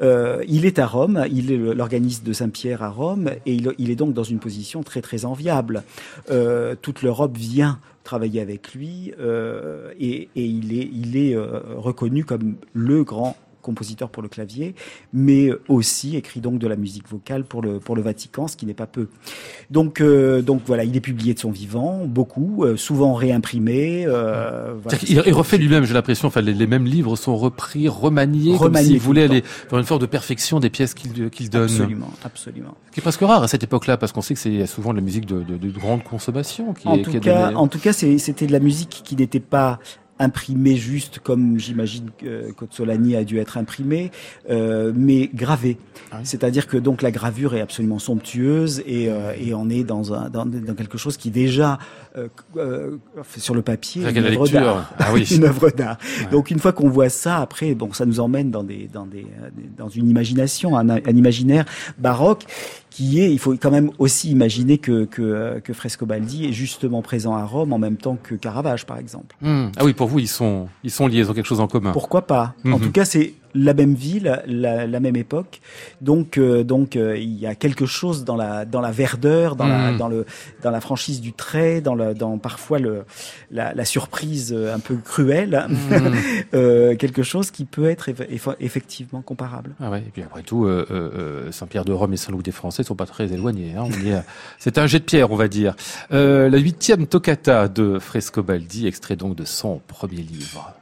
Euh, il est à Rome, il est l'organiste de Saint-Pierre à Rome, et il, est donc dans une position très très enviable. Euh, toute l'Europe vient travailler avec lui euh, et, il est, il est reconnu comme le grand compositeur pour le clavier, mais aussi écrit donc de la musique vocale pour le pour le Vatican, ce qui n'est pas peu. Donc euh, donc voilà, il est publié de son vivant, beaucoup, euh, souvent réimprimé. Euh, voilà. Qu'il- Il, refait lui-même, j'ai l'impression, enfin, les, les mêmes livres sont repris, remaniés, comme Remaniés s'il tout voulait le aller vers une forme de perfection des pièces qu'il qu'il donne. Absolument, absolument. Ce qui est presque rare à cette époque-là, parce qu'on sait que c'est souvent de la musique de, de, de grande consommation qui En est, tout qui cas, en tout cas, c'était de la musique qui n'était pas imprimée juste comme j'imagine que Cozzolani a dû être imprimé, euh, mais gravée. Ah oui. C'est-à-dire que donc la gravure est absolument somptueuse et, euh, et on est dans, un, dans, dans quelque chose qui déjà euh, euh, sur le papier est Avec une la œuvre lecture. d'art. Ah oui. <laughs> une œuvre d'art. Ouais. Donc une fois qu'on voit ça, après, bon, ça nous emmène dans des, dans des, euh, dans une imagination, un, un imaginaire baroque qui est, il faut quand même aussi imaginer que, que, euh, que Frescobaldi est justement présent à Rome en même temps que Caravage, par exemple. Hmm. Ah oui, pour vous, ils sont, ils sont liés, ils ont quelque chose en commun. Pourquoi pas? En Mhm. tout cas, c'est la même ville, la, la même époque. Donc, euh, donc euh, il y a quelque chose dans la dans la verdeur, dans la Mm. dans le dans la franchise du trait, dans le dans parfois le la, la surprise euh, un peu cruelle, Mm. <laughs> euh, quelque chose qui peut être eff- eff- effectivement comparable. Ah ouais, et puis après tout, euh, euh, Saint-Pierre de Rome et Saint-Loup des Français sont pas très éloignés. Hein. C'est un jet de pierre, on va dire. Euh, la huitième toccata de Frescobaldi, extrait donc de son premier livre.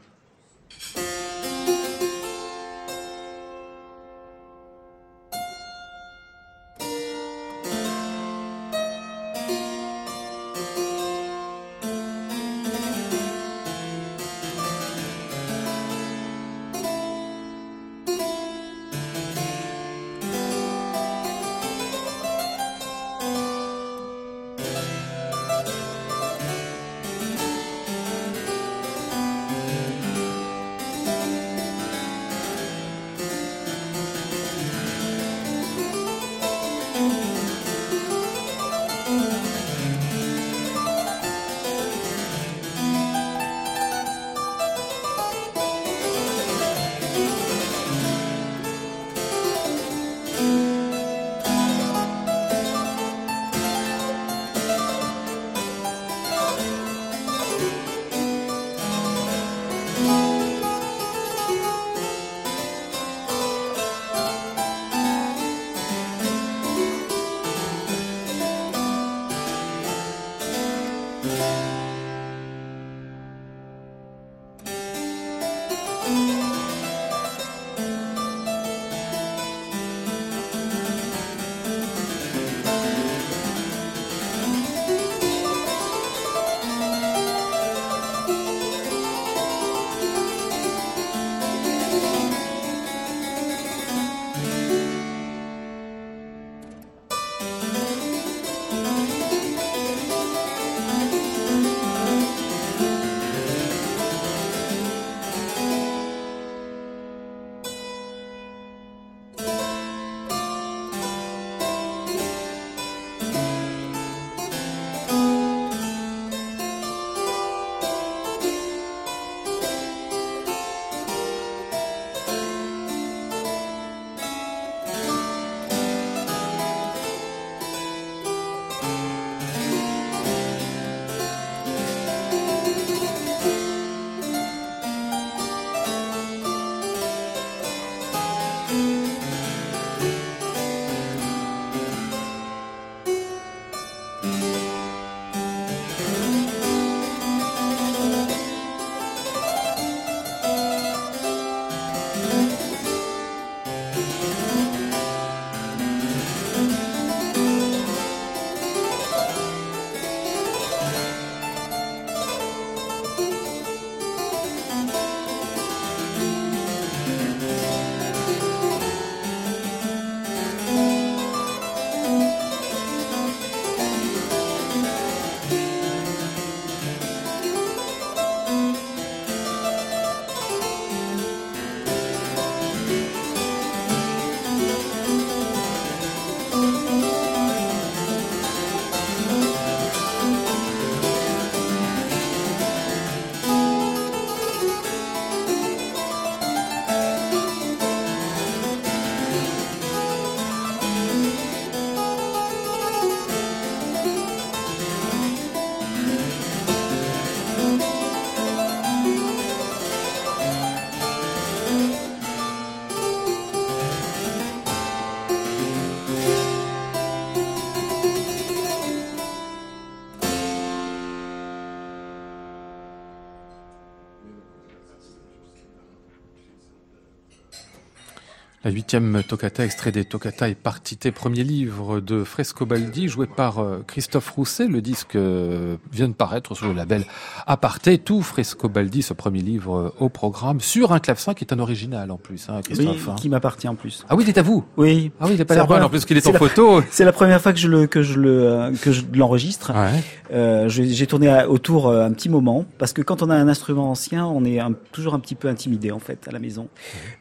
Huitième toccata, extrait des toccata et partité, premier livre de Frescobaldi, joué par euh, Christophe Rousset. Le disque euh, vient de paraître sur le label Aparté. Tout Frescobaldi, ce premier livre euh, au programme, sur un clavecin qui est un original en plus, hein, Christophe. hein. qui m'appartient en plus. Ah oui, il est à vous. Oui. Ah oui, il est pas l'air en plus qu'il est, en la- photo. <laughs> C'est la première fois que je le que je le euh, que je l'enregistre. Ouais. Euh, J'ai tourné à- autour un petit moment parce que quand on a un instrument ancien, on est un- toujours un petit peu intimidé en fait à la maison.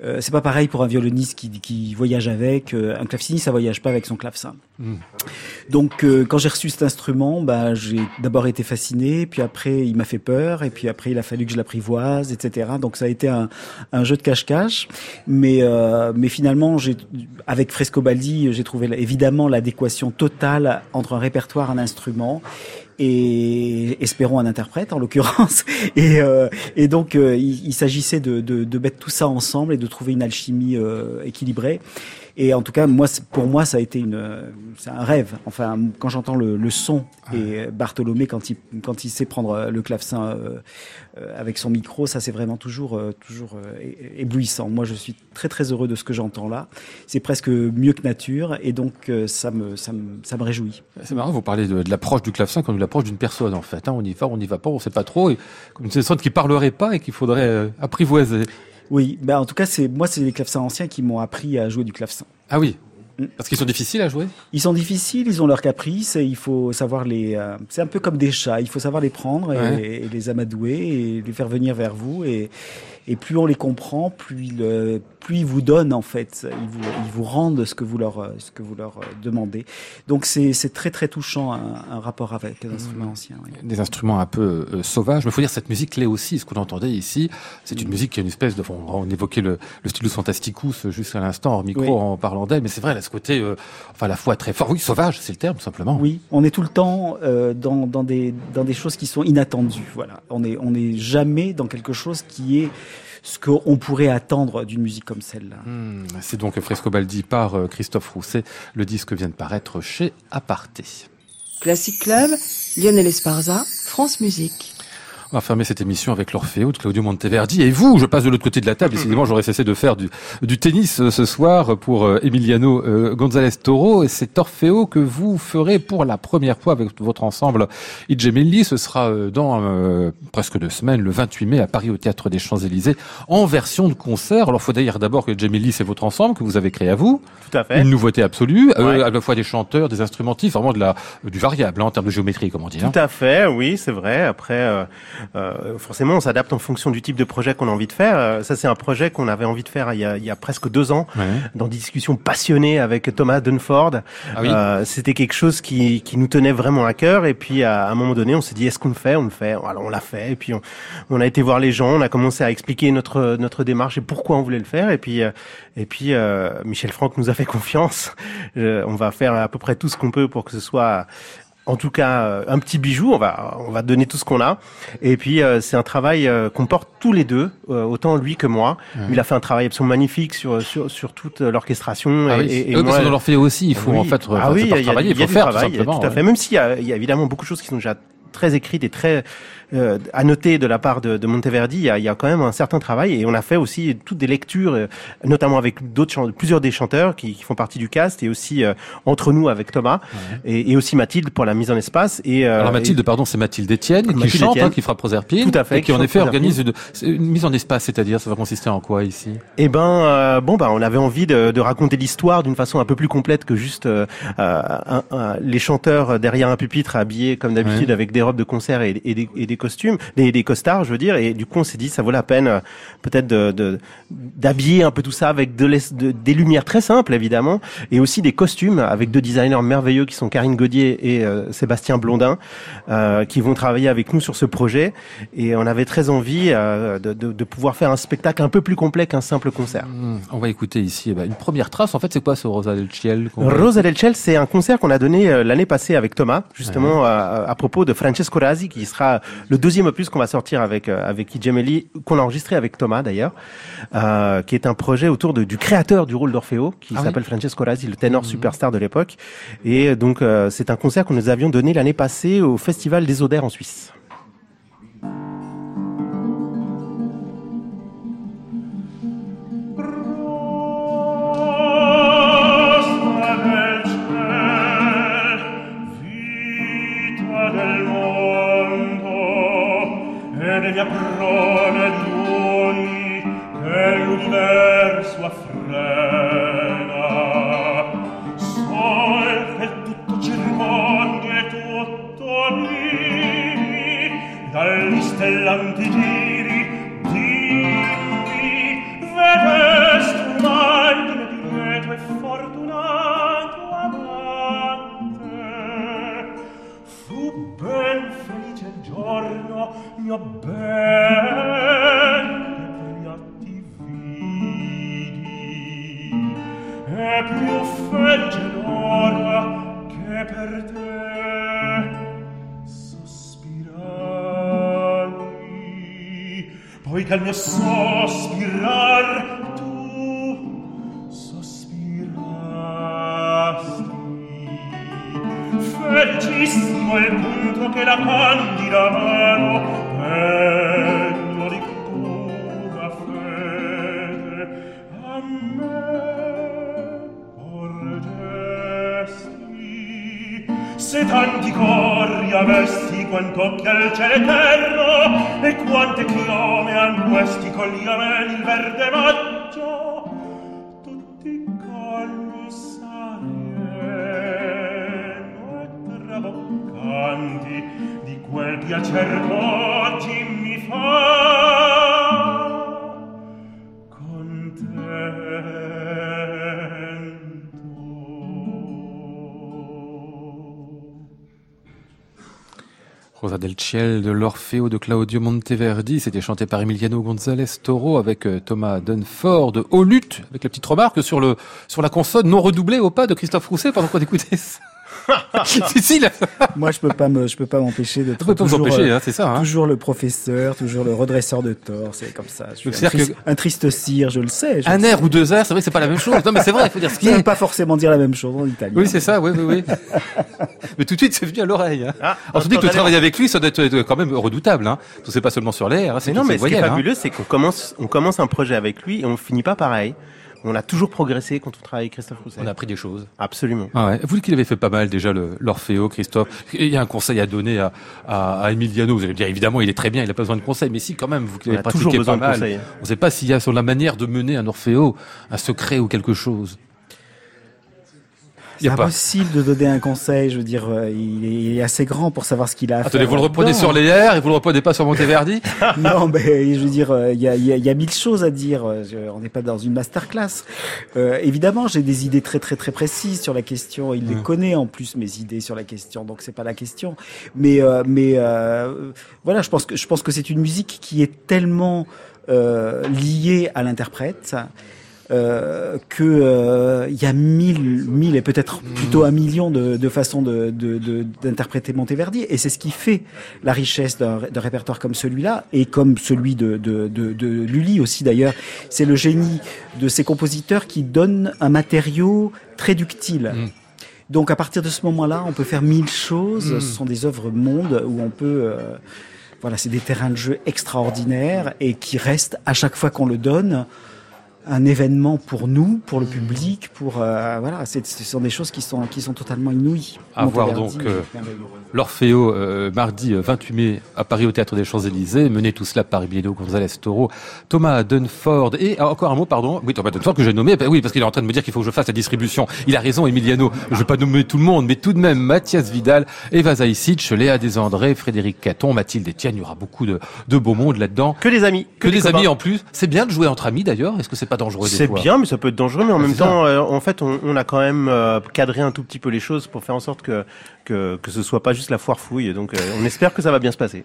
Euh, c'est pas pareil pour un violoniste qui, qui voyage avec. Un claveciniste, ça voyage pas avec son clavecin. Donc, euh, quand j'ai reçu cet instrument, bah, j'ai d'abord été fasciné, puis après, il m'a fait peur, et puis après, il a fallu que je l'apprivoise, etc. Donc, ça a été un, jeu de cache-cache. Mais, euh, mais finalement, j'ai, avec Frescobaldi, j'ai trouvé évidemment l'adéquation totale entre un répertoire, un instrument, et espérons un interprète en l'occurrence. <laughs> Et, euh, et donc euh, il, il s'agissait de, de, de mettre tout ça ensemble et de trouver une alchimie euh, équilibrée. Et en tout cas, moi, pour moi, ça a été une, c'est un rêve. Enfin, quand j'entends le, le son et Bartholomé quand il quand il sait prendre le clavecin avec son micro, ça c'est vraiment toujours euh, toujours euh, éblouissant. Moi, je suis très très heureux de ce que j'entends là. C'est presque mieux que nature, et donc euh, ça me ça me ça me réjouit. C'est marrant, vous parlez de, de l'approche du clavecin comme de l'approche d'une personne, en fait. hein. on y va, on n'y va pas, on sait pas trop. Et comme une personne qui parlerait pas et qu'il faudrait euh, apprivoiser. Oui, ben en tout cas, c'est moi, c'est les clavecins anciens qui m'ont appris à jouer du clavecin. Ah oui. Parce qu'ils sont difficiles à jouer Ils sont difficiles, ils ont leurs caprices, et il faut savoir les. euh, c'est un peu comme des chats, il faut savoir les prendre et, Ouais. et les amadouer et les faire venir vers vous. Et, et plus on les comprend, plus ils, euh, plus ils vous donnent en fait, ils vous, ils vous rendent ce que vous leur, euh, ce que vous leur euh, demandez. Donc c'est très très touchant un, un rapport avec les instruments anciens. oui. Des instruments un peu euh, sauvages. Mais faut dire, cette musique l'est aussi. Ce qu'on entendait ici, c'est une musique qui a une espèce de... On, on évoquait le, le stylus fantasticus jusqu'à l'instant, en micro, Oui. en parlant d'elle. Mais c'est vrai, elle a ce côté, euh, enfin, à la fois très fort. Oui, sauvage, c'est le terme, simplement. Oui, on est tout le temps euh, dans, dans, des, dans des choses qui sont inattendues. Voilà, on est on est jamais dans quelque chose qui est ce qu'on pourrait attendre d'une musique comme celle-là. Hmm, c'est donc Frescobaldi par euh, Christophe Rousset. Le disque vient de paraître chez Aparté. Classic Club, Lionel Esparza, France Musique. On va fermer cette émission avec l'Orfeo de Claudio Monteverdi. Et vous, je passe de l'autre côté de la table. Décidément, j'aurais cessé de faire du, du tennis euh, ce soir pour euh, Emiliano euh, González Toro. Et c'est Orfeo que vous ferez pour la première fois avec votre ensemble Idgemelli. Ce sera euh, dans euh, presque deux semaines, le 28 mai, à Paris au Théâtre des Champs-Élysées, en version de concert. Alors, faut dire d'abord que Idgemelli, c'est votre ensemble que vous avez créé à vous. Tout à fait. Une nouveauté absolue, euh, à la fois des chanteurs, des instrumentistes, vraiment de la, du variable hein, en termes de géométrie, comme on dit. hein. Tout à fait, oui, c'est vrai. Après, euh, forcément, on s'adapte en fonction du type de projet qu'on a envie de faire. Euh, ça, c'est un projet qu'on avait envie de faire il y a, il y a presque deux ans, Ouais. dans des discussions passionnées avec Thomas Dunford. Ah oui. Euh, C'était quelque chose qui, qui nous tenait vraiment à cœur. Et puis, à un moment donné, on s'est dit, est-ce qu'on le fait? On le fait. Alors, on l'a fait. Et puis, on, on a été voir les gens. On a commencé à expliquer notre notre démarche et pourquoi on voulait le faire. Et puis, euh, et puis, euh, Michel Franck nous a fait confiance. Euh, on va faire à peu près tout ce qu'on peut pour que ce soit en tout cas euh, un petit bijou, on va on va donner tout ce qu'on a. Et puis euh, c'est un travail euh, qu'on porte tous les deux, euh, autant lui que moi. Il a fait un travail absolument magnifique sur sur, sur toute l'orchestration Ah et, oui. et, et Eux, moi, parce qu'on leur fait aussi, il faut oui. en fait ah oui, il y a, travailler, il y a faut du faire travail, tout à ouais. fait. Même s'il y a, y a évidemment beaucoup de choses qui sont déjà très écrites et très euh, à noter de la part de, de Monteverdi, il y, a, il y a quand même un certain travail et on a fait aussi toutes des lectures, euh, notamment avec d'autres plusieurs des chanteurs qui, qui font partie du cast et aussi euh, entre nous avec Thomas et, et aussi Mathilde pour la mise en espace. Et, euh, Alors Mathilde, pardon, c'est Mathilde Etienne qui chante, Etienne. hein, qui fera Proserpine, Tout à fait, et qui qui en effet organise une, une mise en espace, c'est-à-dire ça va consister en quoi ici? Eh ben, euh, bon, bah, on avait envie de, de raconter l'histoire d'une façon un peu plus complète que juste un- un- les chanteurs derrière un pupitre habillés comme d'habitude Ouais. avec des robes de concert et, et des, et des costumes, des, des costards, je veux dire. Et du coup, on s'est dit, ça vaut la peine euh, peut-être de d'habiller un peu tout ça avec de, l'es- de- des lumières très simples, évidemment, et aussi des costumes avec deux designers merveilleux qui sont Karine Gaudier et euh, Sébastien Blondin, euh, qui vont travailler avec nous sur ce projet. Et on avait très envie de, pouvoir faire un spectacle un peu plus complet qu'un simple concert. Hmm, On va écouter ici eh ben, une première trace. En fait, c'est quoi ce Rosa del Ciel Rosa del Ciel, c'est un concert qu'on a donné l'année passée avec Thomas, justement à, à propos de Francesco Razzi, qui sera le deuxième opus qu'on va sortir avec euh, avec Idgemelli, qu'on a enregistré avec Thomas d'ailleurs, euh, qui est un projet autour de, du créateur du rôle d'Orfeo, qui Ah oui. s'appelle Francesco Razzi, le ténor superstar de l'époque. Et donc euh, c'est un concert que nous avions donné l'année passée au Festival des Odeurs en Suisse. tanti corri avessi quant'occhi al cielo eterno e quante chiome han questi cogliame il verde maggio. Tutti colli sareno e traboccanti di quel piacer che oggi mi fa Rosa del Ciel de l'Orfeo de Claudio Monteverdi, c'était chanté par Emiliano González Toro avec euh, Thomas Dunford au luth, avec la petite remarque sur le sur la consonne non redoublée au pas de Christophe Rousset pendant qu'on écoutait. <laughs> si, si, là, Moi, je peux pas me, je peux pas m'empêcher de vous empêcher, hein, c'est ça. Hein. Toujours le professeur, toujours le redresseur de tort, c'est comme ça. Je suis Donc, un, triste, un triste cire, je le sais. Je Un air ou deux airs, c'est vrai que c'est pas la même chose. Non, mais c'est vrai, il faut dire ce qui est. pas forcément dire la même chose en italien. Oui, c'est ça, oui, oui, oui. <laughs> Mais tout de suite, c'est venu à l'oreille. Hein. Ah, On se dit que le attendez, travail avec lui, ça doit être euh, quand même redoutable. Hein. C'est pas seulement sur l'air, hein, c'est non, mais ce qui est hein. fabuleux, c'est qu'on commence, on commence un projet avec lui et on finit pas pareil. On a toujours progressé quand on travaille avec Christophe Rousset. On a appris des choses. Absolument. Ah ouais. Vous qu'il avait fait pas mal déjà l'Orfeo, Christophe. Il y a un conseil à donner à, à, à Emiliano. Vous allez me dire évidemment, il est très bien, il a pas besoin de conseils, mais si quand même, vous qui On l'avez a pratiqué toujours besoin pas de mal. conseils. On ne sait pas s'il y a sur la manière de mener un Orfeo un secret ou quelque chose. C'est pas. impossible de donner un conseil. Je veux dire, euh, il est, il est assez grand pour savoir ce qu'il a à Attendez, faire. vous le reprenez sur les airs et vous le reprenez pas sur Monteverdi <laughs> non, mais je veux dire, euh, il y, a, il y, a, il y a mille choses à dire. euh, on n'est pas dans une masterclass. Euh, évidemment, j'ai des idées très très très précises sur la question. Il les Mm. connaît en plus mes idées sur la question, donc c'est pas la question. Mais euh, mais euh, voilà, je pense que je pense que c'est une musique qui est tellement liée à l'interprète. Euh, que euh, il y a mille, mille et peut-être plutôt un million de, de façons de, de, de- d'interpréter Monteverdi, et c'est ce qui fait la richesse d'un, répertoire comme celui-là et comme celui de, de, de, de Lully aussi d'ailleurs. C'est le génie de ces compositeurs qui donnent un matériau très ductile. Mm. Donc à partir de ce moment-là, on peut faire mille choses. Mm. Ce sont des œuvres mondes où on peut euh, voilà, c'est des terrains de jeu extraordinaires et qui restent à chaque fois qu'on le donne un événement pour nous, pour le public, pour euh, voilà, c'est, ce sont des choses qui sont qui sont totalement inouïes. À voir donc, euh. L'Orfeo, euh, mardi euh, 28 mai à Paris au Théâtre des Champs-Élysées, mené tout cela par Emiliano González Toro, Thomas Dunford et ah, encore un mot, pardon, oui Thomas Dunford que j'ai nommé, bah oui parce qu'il est en train de me dire qu'il faut que je fasse la distribution. Il a raison Emiliano, je vais pas nommer tout le monde, mais tout de même Mathias Vidal, Eva Zaïcic, Léa Desandré, Frédéric Caton, Mathilde Etienne, il y aura beaucoup de, de beau monde là-dedans. Que des amis. Que, des, amis en plus. C'est bien de jouer entre amis d'ailleurs. Est-ce que c'est pas dangereux des C'est bien, mais ça peut être dangereux. Mais en Ah, même temps, euh, en fait, on, on a quand même euh, cadré un tout petit peu les choses pour faire en sorte que que, que ce soit pas juste la foire fouille. Donc, euh, on espère que ça va bien se passer.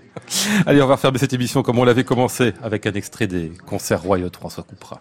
Allez, on va refermer cette émission comme on l'avait commencé avec un extrait des concerts royaux de François Coupera.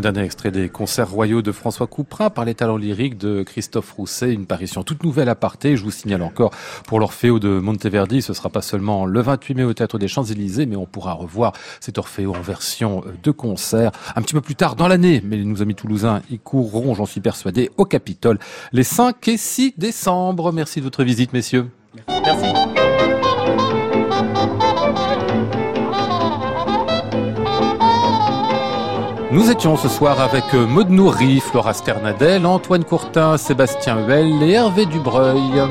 Un dernier extrait des concerts royaux de François Couperin par les talents lyriques de Christophe Rousset, une parution toute nouvelle à parté. Je vous signale encore pour l'Orfeo de Monteverdi, ce sera pas seulement le 28 mai au Théâtre des Champs-Élysées, mais on pourra revoir cet Orfeo en version de concert un petit peu plus tard dans l'année. Mais nos amis toulousains y courront, j'en suis persuadé, au Capitole les 5 et 6 décembre. Merci de votre visite, messieurs. Merci. Nous étions ce soir avec euh, Maud Nourri, Flora Sternadel, Antoine Courtin, Sébastien Huel et Hervé Dubreuil.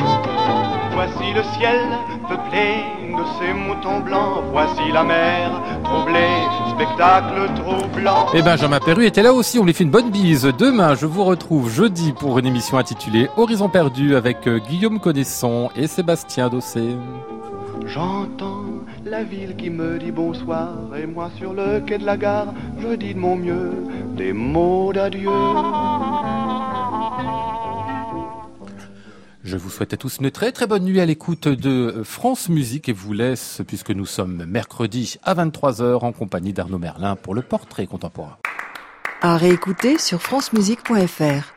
Voici le ciel peuplé de ces moutons blancs. Voici la mer troublée, spectacle troublant. Et Benjamin Perru était là aussi, on lui fait une bonne bise. Demain, je vous retrouve jeudi pour une émission intitulée Horizon perdu avec euh, Guillaume Connaisson et Sébastien Dossé. J'entends la ville qui me dit bonsoir et moi sur le quai de la gare, je dis de mon mieux des mots d'adieu. Je vous souhaite à tous une très très bonne nuit à l'écoute de France Musique et vous laisse, puisque nous sommes mercredi à 23h en compagnie d'Arnaud Merlin pour le portrait contemporain. À réécouter sur francemusique.fr.